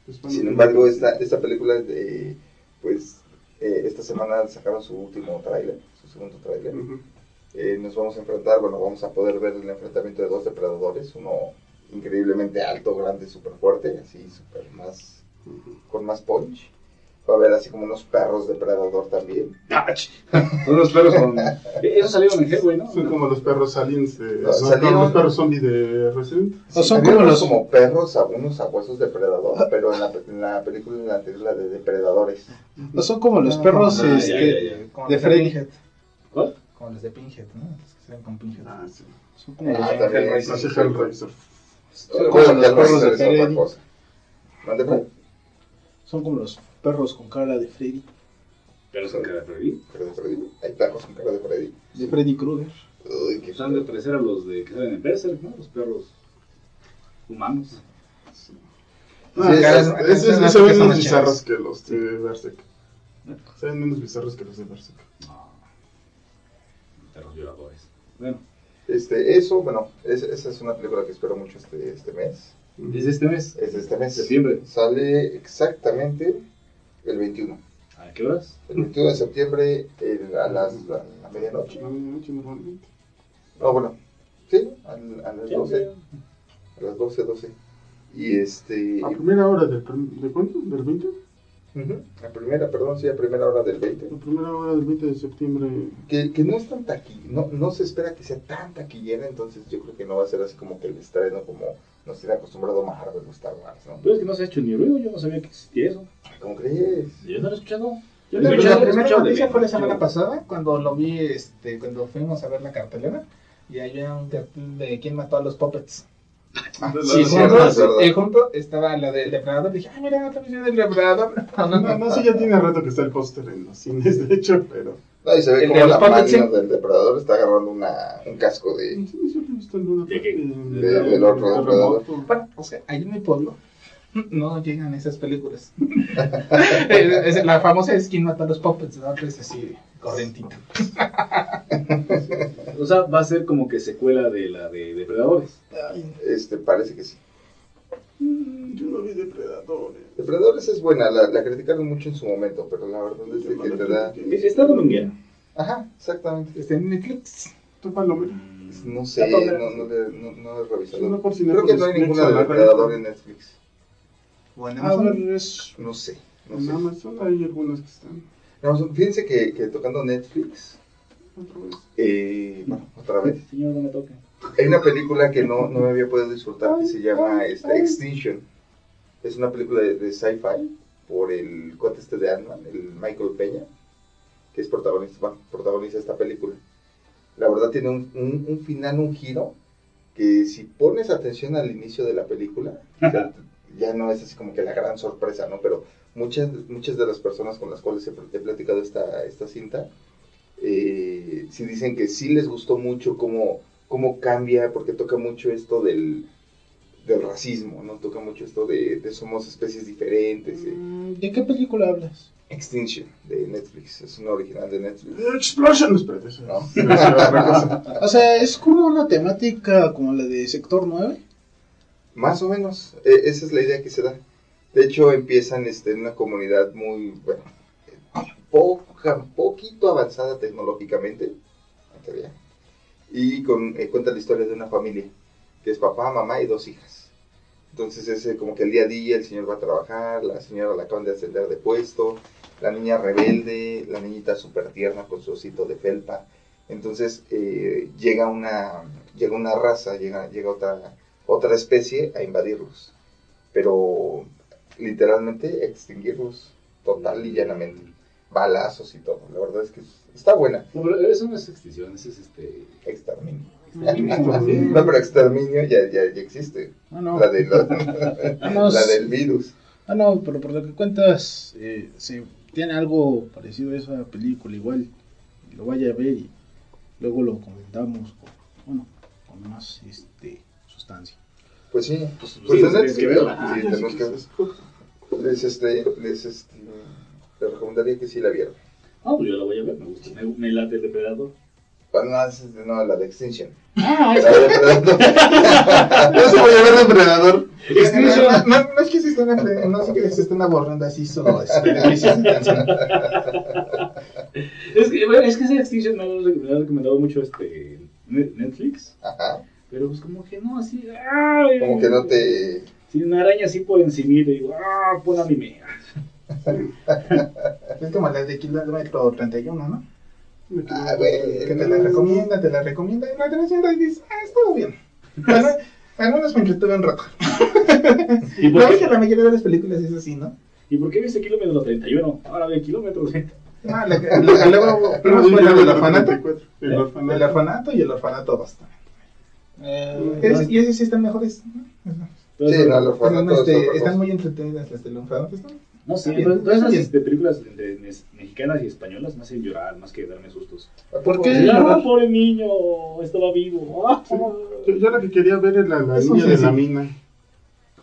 pues, bueno, Sin embargo, esta, esta película, de, pues, eh, esta semana sacaron su último tráiler, su segundo tráiler. Eh, nos vamos a enfrentar, bueno, vamos a poder ver el enfrentamiento de dos depredadores, uno increíblemente alto, grande, súper fuerte, así, súper más, con más punch. Va a haber así como unos perros depredador también. Ah, ch- Son los perros con. Esos salieron en Hellboy, ¿no? Son como los perros aliens de. No, no, salieron- como los perros zombie de Resident. O son Había como unos los- como perros, a- unos sabuesos depredador, pero en la, en la película en la anterior, la de depredadores. No son como los perros Ah, este, ya, ya, ya. Como de The Freddy. ¿Cuál? Como los de Pinhead, ¿no? Los que salen con Pinhead. Ah, sí. Son como los Ah, también. Hellraiser. Hellraiser. Bueno, como los perros de Freddy. Son como los perros con cara de Freddy. Pero son cara de Freddy. Cara de Freddy. Hay perros con cara de Freddy. De Freddy Krueger. Uy, qué Están de parecer a los de que salen en Berserk, ¿no? Los perros humanos. Ah, Sí, es- es- es- es- es- se ven son menos bizarros que los de Berserk. Se ven menos bizarros que los de Berserk. No. Perros violadores. Bueno, Este, eso, bueno, es- esa es una película que espero mucho este, este mes. ¿es este mes? Es de este mes. Septiembre. Sale exactamente el 21. ¿A qué horas? El 21 de septiembre el- a las a la medianoche. A medianoche normalmente. No, bueno, sí, al- a, las Sí, 12. ok. A las 12, 12. Y este. A primera hora del, ¿de cuánto? ¿Del 20? Ujú, La primera, perdón, sí, a primera hora del 20. La primera hora del 20 de septiembre. Que, que no es tan taquillera, no, no se espera que sea tan taquillera, entonces yo creo que no va a ser así como que el estreno como nos tiene acostumbrado Marvel o Star Wars, ¿no? Pero es que no se ha hecho ni ruido, yo no sabía que existía eso. ¿Cómo crees? Yo no lo he escuchado. Yo La, la escuchado, he primera noticia fue la semana yo- pasada, cuando lo vi, este, cuando fuimos a ver la cartelera, y había un cartel de quién mató a los puppets. Ah, Sí, sí, junto, y junto estaba la del depredador, dije, ay, mira, otra visión del depredador. No, no sé, ya tiene rato que está el póster en los cines, de hecho, pero. No, y se ve El como de la mano sí. del depredador está agarrando una, un casco de... De- del otro depredador. Bueno, o sea, ahí en mi pueblo no llegan esas películas. Es- es- la famosa es quién mató a los puppets, ¿no? Es así, corrientito. O sea, va a ser como que secuela de la de Depredadores. Este, parece que sí. Mm, Yo no vi depredadores. Depredadores es buena, la, la criticaron mucho en su momento, pero la verdad es que te da... Está dominguera. Ajá, exactamente. Está en Netflix. ¿Tú palomero? No sé, no, no, le- no, no he revisado. No, por si Creo que no hay ninguna de Depredador en Netflix. Bueno, A ver, es. No sé, no En sé. Amazon hay algunas que están. No, fíjense que, que tocando Netflix, Otra vez. eh, bueno, otra vez, Señor, no me toque. Hay una película que no, no me había podido disfrutar que se llama este, Extinction. Es una película de, de sci-fi por el cuate este de Ant-Man, el Michael Peña, que es protagonista, bueno, protagoniza esta película. La verdad tiene un, un, un final, un giro, que si pones atención al inicio de la película, ya, ya no es así como que la gran sorpresa, ¿no? Pero muchas, muchas de las personas con las cuales he, he platicado esta, esta cinta, eh, sí dicen que sí les gustó mucho cómo, cómo cambia, porque toca mucho esto del, del racismo, ¿no? Toca mucho esto de, de somos especies diferentes. eh. Mm, ¿De qué película hablas? Extinction, de Netflix, es una original de Netflix. Explosion, espérate. No. O sea, es como una temática como la de Sector 9. Más o menos, eh, esa es la idea que se da. De hecho, empiezan este, en una comunidad muy, bueno, poca, poquito avanzada tecnológicamente, en teoría, y eh, cuenta la historia de una familia, que es papá, mamá y dos hijas. Entonces, ese como que el día a día el señor va a trabajar, la señora la acaban de ascender de puesto, la niña rebelde, la niñita súper tierna con su osito de felpa. Entonces, eh, llega una, llega una raza, llega, llega otra, otra especie a invadirlos. Pero literalmente extinguirlos total y llanamente. Balazos y todo. La verdad es que está buena. No, pero eso no es extinción, eso es este. Exterminio. Exterminio. No, pero exterminio ya, ya, ya existe. Ah, no. La, de la, Ah, la del virus. Ah, no, pero por lo que cuentas, eh, se tiene algo parecido a esa película, igual. Lo vaya a ver y luego lo comentamos con, bueno, con más este, sustancia. Pues sí, pues, Sí, pues tienes Netflix, que verla. ¿no? Sí, tenemos que ver. Les, este, les, este, les recomendaría que sí la vieran. Ah, pues yo la voy a ver, me gusta. Me, me late el depredador. Bueno, no, no, la de Extinction. Ah, La de Depredador. Yo sí voy a ver Depredador. No, no, no, no es que se estén, no es que se estén abordando así su este. Es que, bueno, es que esa Extinction me lo ha recomendado mucho este Net- Netflix. Ajá. Pero pues como que no, así. ay, Como que no te. Si una araña así por encima y digo, ah, pon anime. Es como la de Kilómetro 31, ¿no? Ah, güey. Que te la recomienda, te la recomienda y la televisión y dices, ah, estuvo bien. Bueno, al menos me entretuve un rato. ¿Y por, es que qué, la mayoría de las películas es así, ¿no? ¿Y por qué viste kilómetro 31? Ahora ve kilómetro 30. No, la la que luego la del orfanato. El El orfanato. orfanato y el orfanato 2 también. Eh, Es- y ese sí están mejores. ¿no? Sí, no, los Están, orfanatos. este, están muy entretenidas las del orfanato. ¿no? No, Bien, pero todas esas este, películas entre mexicanas y españolas me hacen llorar más que darme sustos. ¿Por qué? Ah, pobre niño, estaba vivo. Ah, Sí. Yo, yo la que quería ver es la, la niña de la mina.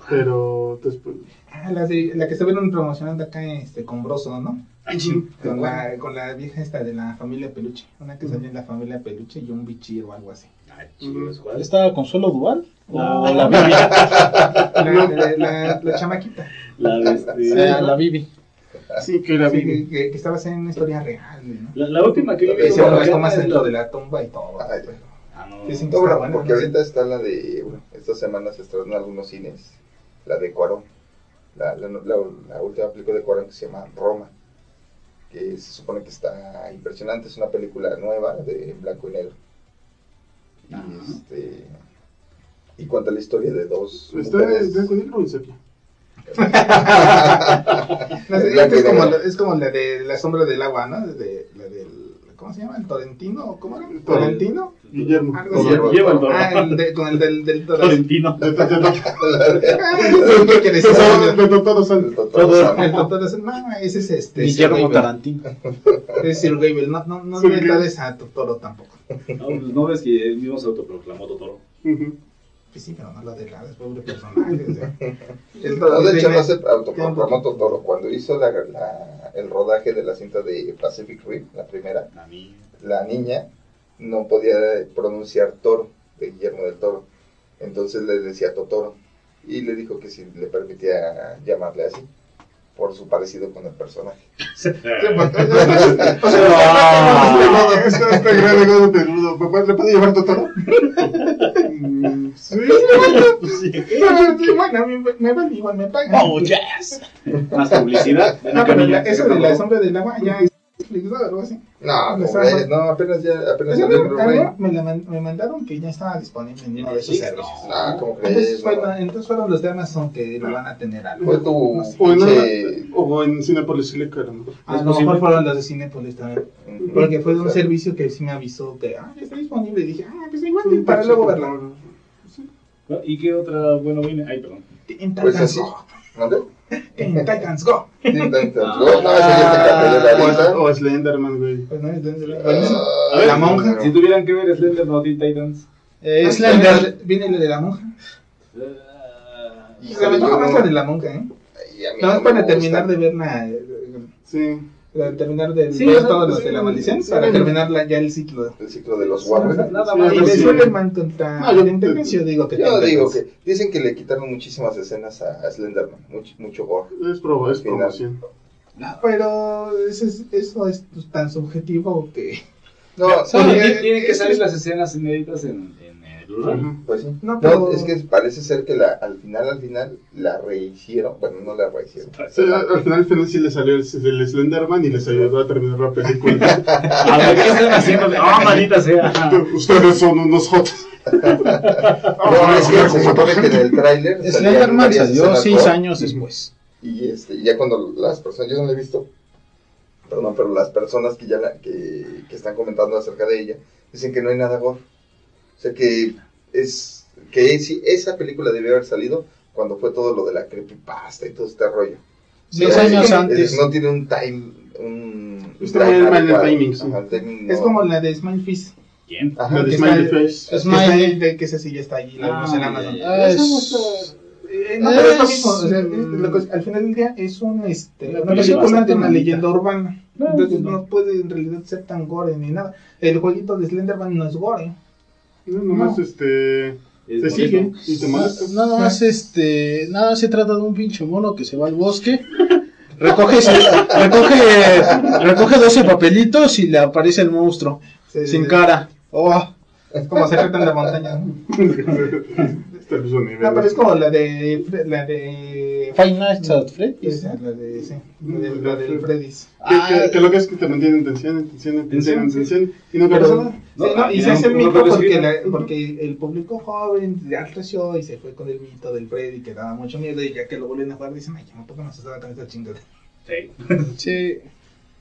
Pero después. Ah, la, de, la que estuvieron promocionando acá este, con Broso, ¿no? Ay, sí. Con la, con la vieja esta de la familia Peluche. Una que salió en la familia Peluche y un bichir o algo así. Ay, ¿cuál? ¿Estaba Consuelo Duval? La- ¿O la Bibi? La, la, la, la chamaquita. La de este- Sí, la Bibi. Sí, que era Sí, que, que, que estaba haciendo una historia real, ¿no? La, la última que yo vi las como tomas dentro la- de la tumba y todo. Ay, Ah, no. Sí, sí. No, bueno, porque ¿no? ahorita está la de. Bueno, esta semana se estrenó en algunos cines. La de Cuarón. La, la, la, la última película de Cuarón que se llama Roma. Que se supone que está impresionante. Es una película nueva de blanco y negro. Y, Ajá. este, y cuenta la historia de dos. Está mujeres. en blanco y negro o en sepia. No es, como, la- es como la de la sombra del agua, ¿no? De, la del, ¿cómo se llama? ¿El Torrentino? ¿Cómo era? El ¿Torrentino? Guillermo. Algo así. Guillermo. Lleva el toro. Ah, el de, con el del, de- Ah, El Sam. El ese es este. Guillermo. Tarantino. Es Sir Gable, no, no, no des a Totoro tampoco. No, pues, no ves que él mismo se autoproclamó Totoro. Pues sí, pero no lo degrades, pobre personaje. o sea. El No, Toro de hecho, no se Totoro. Cuando hizo la, la- el rodaje de la cinta de Pacific Rim, la primera, la niña no podía pronunciar toro, de Guillermo del Toro. Entonces le decía Totoro. Y le dijo que si le permitía llamarle así, por su parecido con el personaje. Sí, o Ah, sea, está está grande, gordo, peludo. ¿Papá, ¿Le puede llevar Totoro? Sí. Sí, bueno, me, me vale igual, me pagan. Oh, yes. Más publicidad. No, pero la- eso de la sombra del agua ya es Netflix, ¿no? algo así. No, no, eh, no, apenas ya, apenas salió me, me, la man- me mandaron que ya estaba disponible en uno de esos servicios. Ah, ¿cómo Entonces, crees? No. entonces fueron los de Amazon que lo van a tener algo. Fue tu No sé. O o en Cinepolis Silica, a lo mejor. A lo mejor fueron los de Cinepolis también. Porque fue de un O servicio que sí me avisó que ah, ya está disponible. Y dije, ah, pues igual para luego verla. ¿Y qué otra bueno viene? Ay, perdón. En Pues Titans así. Go. ¿Mande? En Titans Go. Teen Titans Go. No, ese ya cambió la lista. O, o Slenderman, güey. Pues no, entonces, Ah, A ver, La monja. Si tuvieran que ver Slender no Teen Titans. Eh, Ah, Slender. Viene el de la monja. Ah, Híjole, La mejor yo más no- la de la monja, ¿eh? No, no es me para gusta. terminar de ver la. eh, Sí. Para terminar de Sí, ver todos los sí, de la maldición. sí, para sí. terminar la- ya el ciclo. El ciclo de los Warner. Nada más. Y pues de sí. Spider-Man contra Ah, Titans, yo digo que Yo digo que dicen que le quitaron muchísimas escenas a, a Slenderman, mucho, mucho gore. Es, promoción. Pero eso es, eso es tan subjetivo que. No, Tienen que es- salir las escenas inéditas en, pues sí. No, No, pero- es que parece ser que la, al final, al final, la rehicieron. Bueno, no la rehicieron. Sí, al al final, al final sí le salió el, el Slenderman y les ayudó a terminar la película. A ver, ¿qué están haciendo? ¡Ah, maldita sea! Ustedes son unos jotos. No, es que se supone que en el tráiler Slenderman salió seis años después. Y este, ya cuando las personas, yo no la he visto, perdón, pero las personas que ya la, que, que están comentando acerca de ella, dicen que no hay nada gore. O sea que es, que si esa película debió haber salido cuando fue todo lo de la creepypasta y todo este rollo. Diez sea, años es- antes. No tiene un time, un Está time el adecuado. timing, sí. Ajá, el timing no- Es como la de Smile Fist. ¿Quién? Ajá, La de está- Face. Es Que esa sí ya está allí, la vemos en Ah, Amazon. Ah, es- Eh, no, pero es lo Es- mismo. o sea, es- lo que- al final del día es un, este, Una película de una leyenda urbana. No, Entonces no. no puede en realidad ser tan gore ni nada. El jueguito de Slenderman no es gore. No, nomás No. este. Es Te bonito. sigue y te molesta. Nada más este, nada se trata de un pinche mono que se va al bosque, recoge, recoge, recoge 12 papelitos y le aparece el monstruo Se- sin cara. Oh, Es como se trata en la montaña. ¿no? Este es un nivel. No, pero es como la de. La de. Five Nights at Freddy's. Esa, la de. Sí, la, de, la del Freddy's. Que, Ah, que, que lo que es que te mantiene en tensión, en tensión, en tensión, en Tensión. Y no pasa nada. No, sí, no, ah, y se hace el un- mito un porque, la- porque el público joven ya creció y se fue con el mito del Freddy que daba mucho miedo y ya que lo vuelven a jugar dicen, ay, ya no puedo más estaba con esa chingada. Sí. Sí.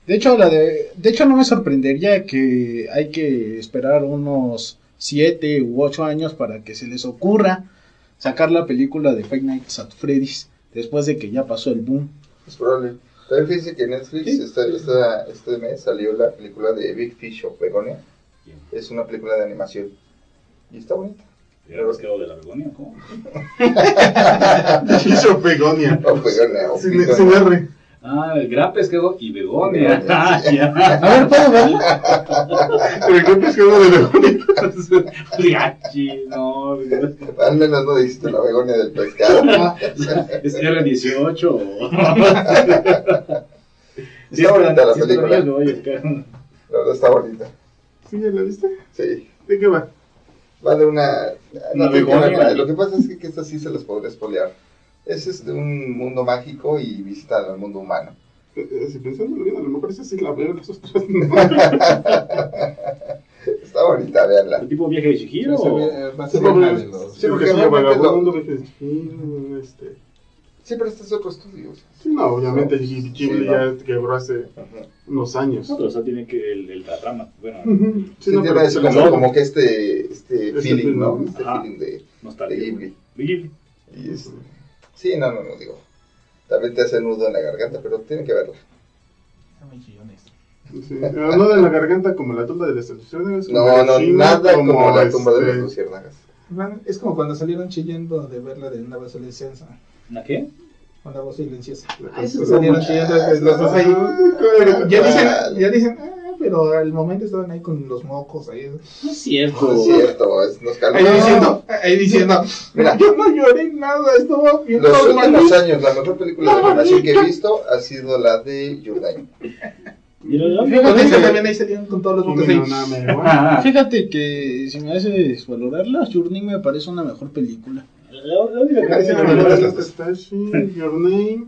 De hecho, la de, de hecho no me sorprendería que hay que esperar unos 7 u 8 años para que se les ocurra sacar la película de Five Nights at Freddy's después de que ya pasó el boom. Es probable. También fíjense que en Netflix Sí. esta- esta- este mes salió la película de Big Fish of Begonia. Es una película de animación. Y está bonita. ¿Ya habías quedado de la Begonia? ¿Cómo? Hizo Begonia. Of Begonia. of Sin, Begonia. sin R. Ah, el gran pescado y Begonia. Ah, ya. A ver, ¿puedo verla? Pero ¿qué pescado de Begonia? No. Al menos no dijiste la Begonia del pescado. Es R18 o... Está bonita la película. La verdad está bonita. ¿Sí ya la viste? Sí. ¿De qué va? Va de una. No que verla. Lo que pasa es que, que esta sí se los podré espolear. Ese es de un mundo mágico y visitan al mundo humano. Eh, eh, Si pensándolo bien, a lo mejor esa sí la veo. Está bonita, veanla. ¿El tipo viaje de Shihiro? Se o- ve- va a Sí, ser porque- de es vagabundo, que es chino, este... Sí, pero este es otro estudio. Sí, no, obviamente Ghibli Sí, ya quebró hace unos años. No, pero o sea, tiene que el, el la trama, bueno. Sí, no, tiene pero eso como, que este, este Este feeling, ¿no? Este Ajá. feeling de, de Ghibli. De Ghibli. Y es- sí, no, no, no, digo. También te hace nudo en la garganta, pero tienen que verla. Sí, no de la garganta como la tumba de las ilusiones. No, no, nada como, la tumba de las este, luciérnagas. Es como cuando salieron chillando de verla de una voz silenciosa. ¿Una qué? Una voz silenciosa. la Ah, eso salieron chillando de los dos ahí. Ah, Ya dicen, ya dicen, ah, pero al momento estaban ahí con los mocos ahí. No es cierto. No es cierto, es, nos. Ahí diciendo, ahí diciendo, Mira. yo no lloré nada, estuvo bien Los últimos años, la mejor película de animación que he visto ha sido la de Your Name. Y lo- Con esa también ahí salían con todos los mocos ahí. Fíjate que si me haces valorarla, Journey me parece una mejor película. la- la única que Sí, hace no, La Your Name,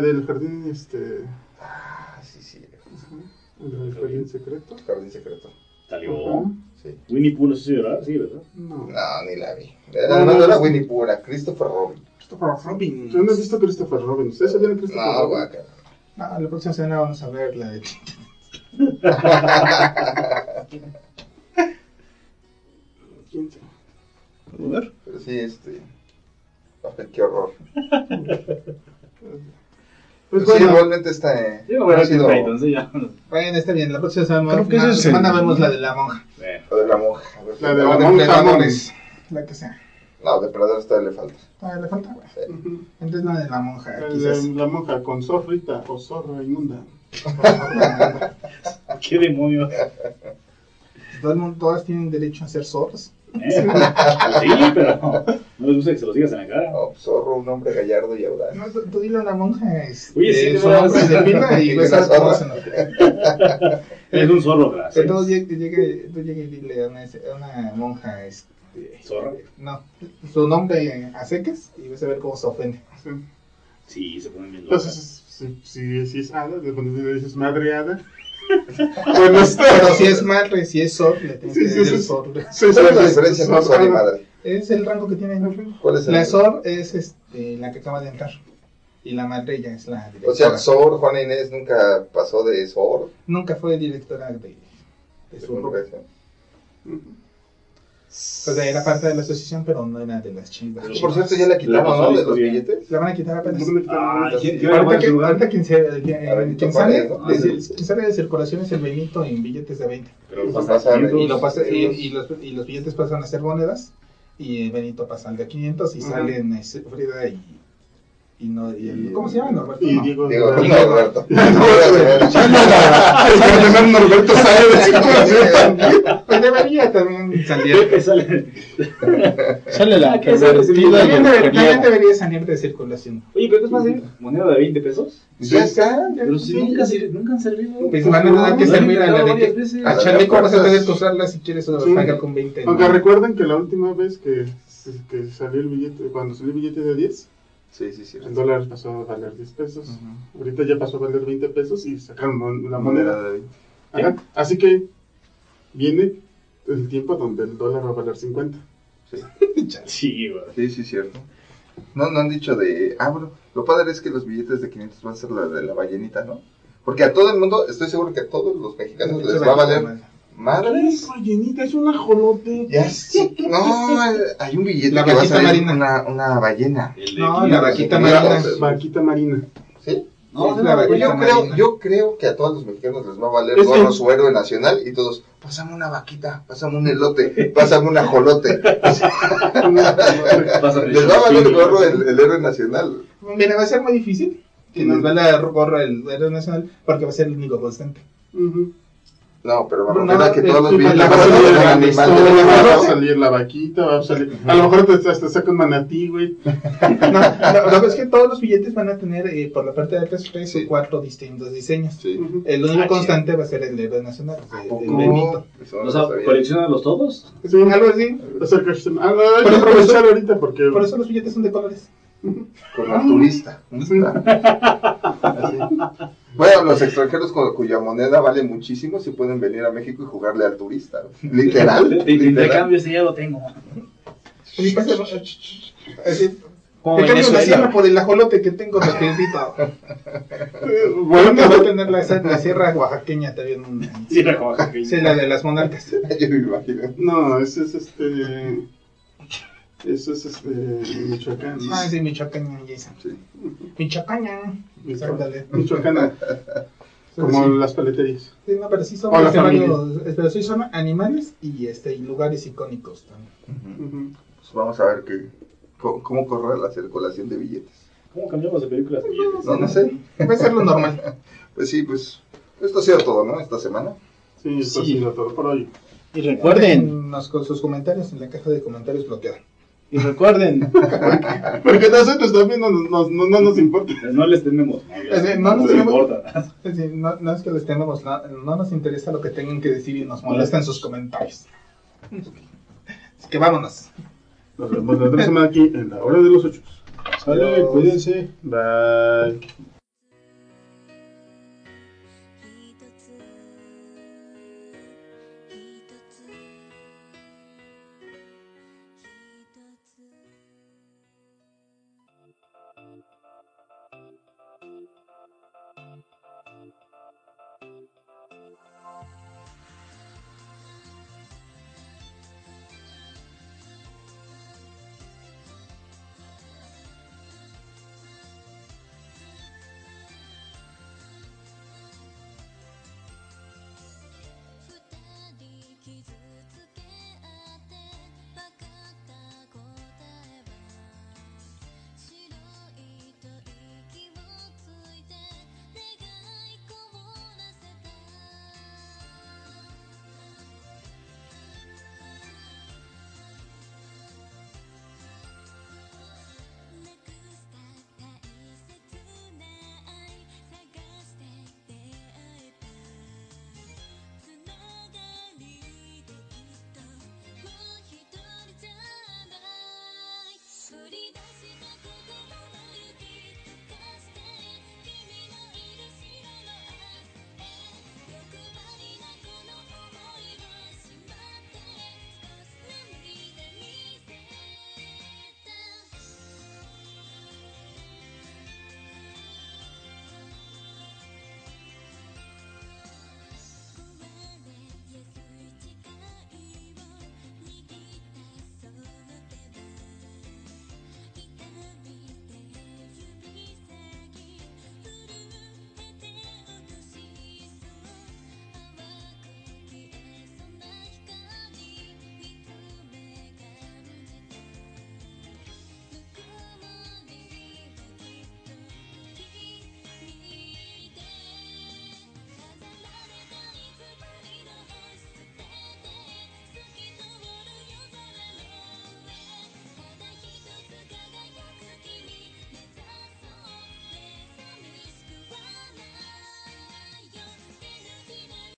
del jardín, este. Del jardín secreto. Jardín secreto. salió. Sí. Winnie Pooh no sé si llorar, sí, ¿verdad? No. No, ni la vi. Además no era Winnie Pooh, era Christopher Robin. Christopher Robin. Yo no he visto Christopher Robin. ¿Ustedes sabían Christopher No, Robin? guaca. No, la próxima semana vamos a ver la de ¿Quién sabe? ¿Puedo ver? Pero sí, este. Qué horror. Pues sí, bueno, realmente está. eh, Yo voy a sido ¿eh? ya. Bueno, está bien, la próxima semana, Creo que es el- semana vemos la de la monja. Bueno, lo de la monja. La de La la de monja la que sea. No, depredadores todavía le falta. Ah, le falta, güey. Sí. Entonces la de la monja, La de la monja con zorrita o zorra inmunda. ¿qué demonios? Todo el mundo, todas tienen derecho a ser zorros. ¿Eh? Sí, pero no les gusta que se los digas en la cara. No, zorro, un hombre gallardo y audaz. No, tú, tú dile a una monja, es, Oye, sí, su veras. nombre de pila y ves a todos en la- Es un zorro, gracias. llegue, tú llegue y dile a una, a una monja, este, ¿Zorra? no, su nombre a secas y vas a ver cómo se ofende. Sí. Sí, se ponen bien locas. Entonces, si, si, si es hada, cuando le dices madre hada. Bueno, está. Pero si es madre, si es zor, le tienes Sí, que sí, decir sí. zor. Sí, ¿Cuál es la sí, diferencia sí, zorro y madre? Es el rango que tienen. ¿Cuál es el La Sor es este, la que acaba de entrar. Y la madre ya es la directora. O sea, Sor, Juana Inés nunca pasó de Sor. Nunca fue directora de, de su O sea, era parte de la asociación, pero no era de las chivas. Pero Por cierto, ya la quitaron, ¿no? De los billetes. La van a quitar apenas. Ah, ¿quién- quién- Ahorita, quien, se, quien, A ver, quien ¿cuál sale, de circulación es el Benito en billetes de 20. Pero Pues pasa pasa de- 500. Y, lo pasa, y, euros. y los, y los billetes pasan a ser monedas. Y el Benito pasa al de 500 y salen eh, Frida y, y, no, y el- ¿Cómo se llama? Norberto. Y No. Diego. Diego- no, Roberto. Norberto sale de. Pues debería también salir. Sale. Sale la Ah, También, debería salir de circulación. Oye, pero ¿qué es fácil? ¿Moneda de 20 pesos? Ya está. Pero si Sí. nunca, han servido. Pues van a tener que servir a la de a Chaleco vas a tener que usarla si quieres pagar con 20. ¿no? Aunque recuerden que la última vez que, que salió el billete, cuando salió el billete de 10, Sí, sí, sí. el dólar pasó a valer 10 pesos. Ahorita ya pasó a valer 20 pesos y sacaron la moneda. Moneda de Ajá. Así que viene el tiempo donde el dólar va a valer 50. Sí, güey. Sí, sí, cierto. No, no han dicho de. Ah, bueno, lo padre es que los billetes de 500 van a ser la de la ballenita, ¿no? Porque a todo el mundo, estoy seguro que a todos los mexicanos les va a valer madres. ballenita, es un ajolote. Ya sé. No, hay un billete La que va a salir marina. una, una ballena. No, aquí, la vaquita marina. Vaquita marina. ¿Sí? No, la vaquita yo, creo, marina. yo creo que a todos los mexicanos les va a valer Es gorro su héroe nacional y todos, pásame una vaquita, pásame un elote, pásame un ajolote. Les va a valer gorro el, el héroe nacional. Mira, va a ser muy difícil que nos valga gorro el héroe nacional porque va a ser el único constante. Ujú. No, pero me refiero a que todos los la van a salir la vaquita, va a salir. A lo mejor te, hasta saca un manatí, güey. No, no, lo que es que todos los billetes van a tener eh, por la parte de atrás tres Sí. o cuatro distintos diseños. Sí. El único Ah, constante va a ser el héroe nacional, o sea, el, el Benito. O sea, lo sabía. ¿coleccionalos todos? Sí, Algo así. Ah, no, hay Por eso- aprovechar ahorita porque. Por eso los billetes son de colores. Como el turista. Así. Bueno, los extranjeros cu- cuya moneda vale muchísimo si pueden venir a México y jugarle al turista. Literal. De, intercambio, ese ya lo tengo. Así, Como te cambio la sierra por el ajolote que tengo respirito. Bueno, Bueno, va a tener la, la sierra oaxaqueña también. Sí, la coja. Sí, la de las monarcas. Yo me imagino. no, ese es este. Eso es este. Michoacán. Ah, sí, Michoacán, Jason. Sí. Michoacán. Michoacán. Ándale. Michoacán. Como Sí. las paleterías. Sí, no, pero sí son, O la este, familia. varios- pero sí son animales y este y lugares icónicos también. Pues vamos a ver qué, cómo, cómo corre la circulación de billetes. ¿Cómo cambiamos de películas? billetes? No, no sé. A ser lo normal. Pues sí, pues esto ha sido todo, ¿no? Esta semana. Sí, esto Sí. ha sido todo por hoy. Y recuerden, sus comentarios en la caja de comentarios bloqueada. Y recuerden, Porque nosotros también no, nos- no, no nos importa. No les tememos. No, Es decir, no nos importa. Es decir, no, no es que les tengamos, no, no nos interesa lo que tengan que decir y nos molestan sus comentarios. Así que vámonos. Nos vemos la otra semana aquí en la hora de los ocho. sale, cuídense. Bye.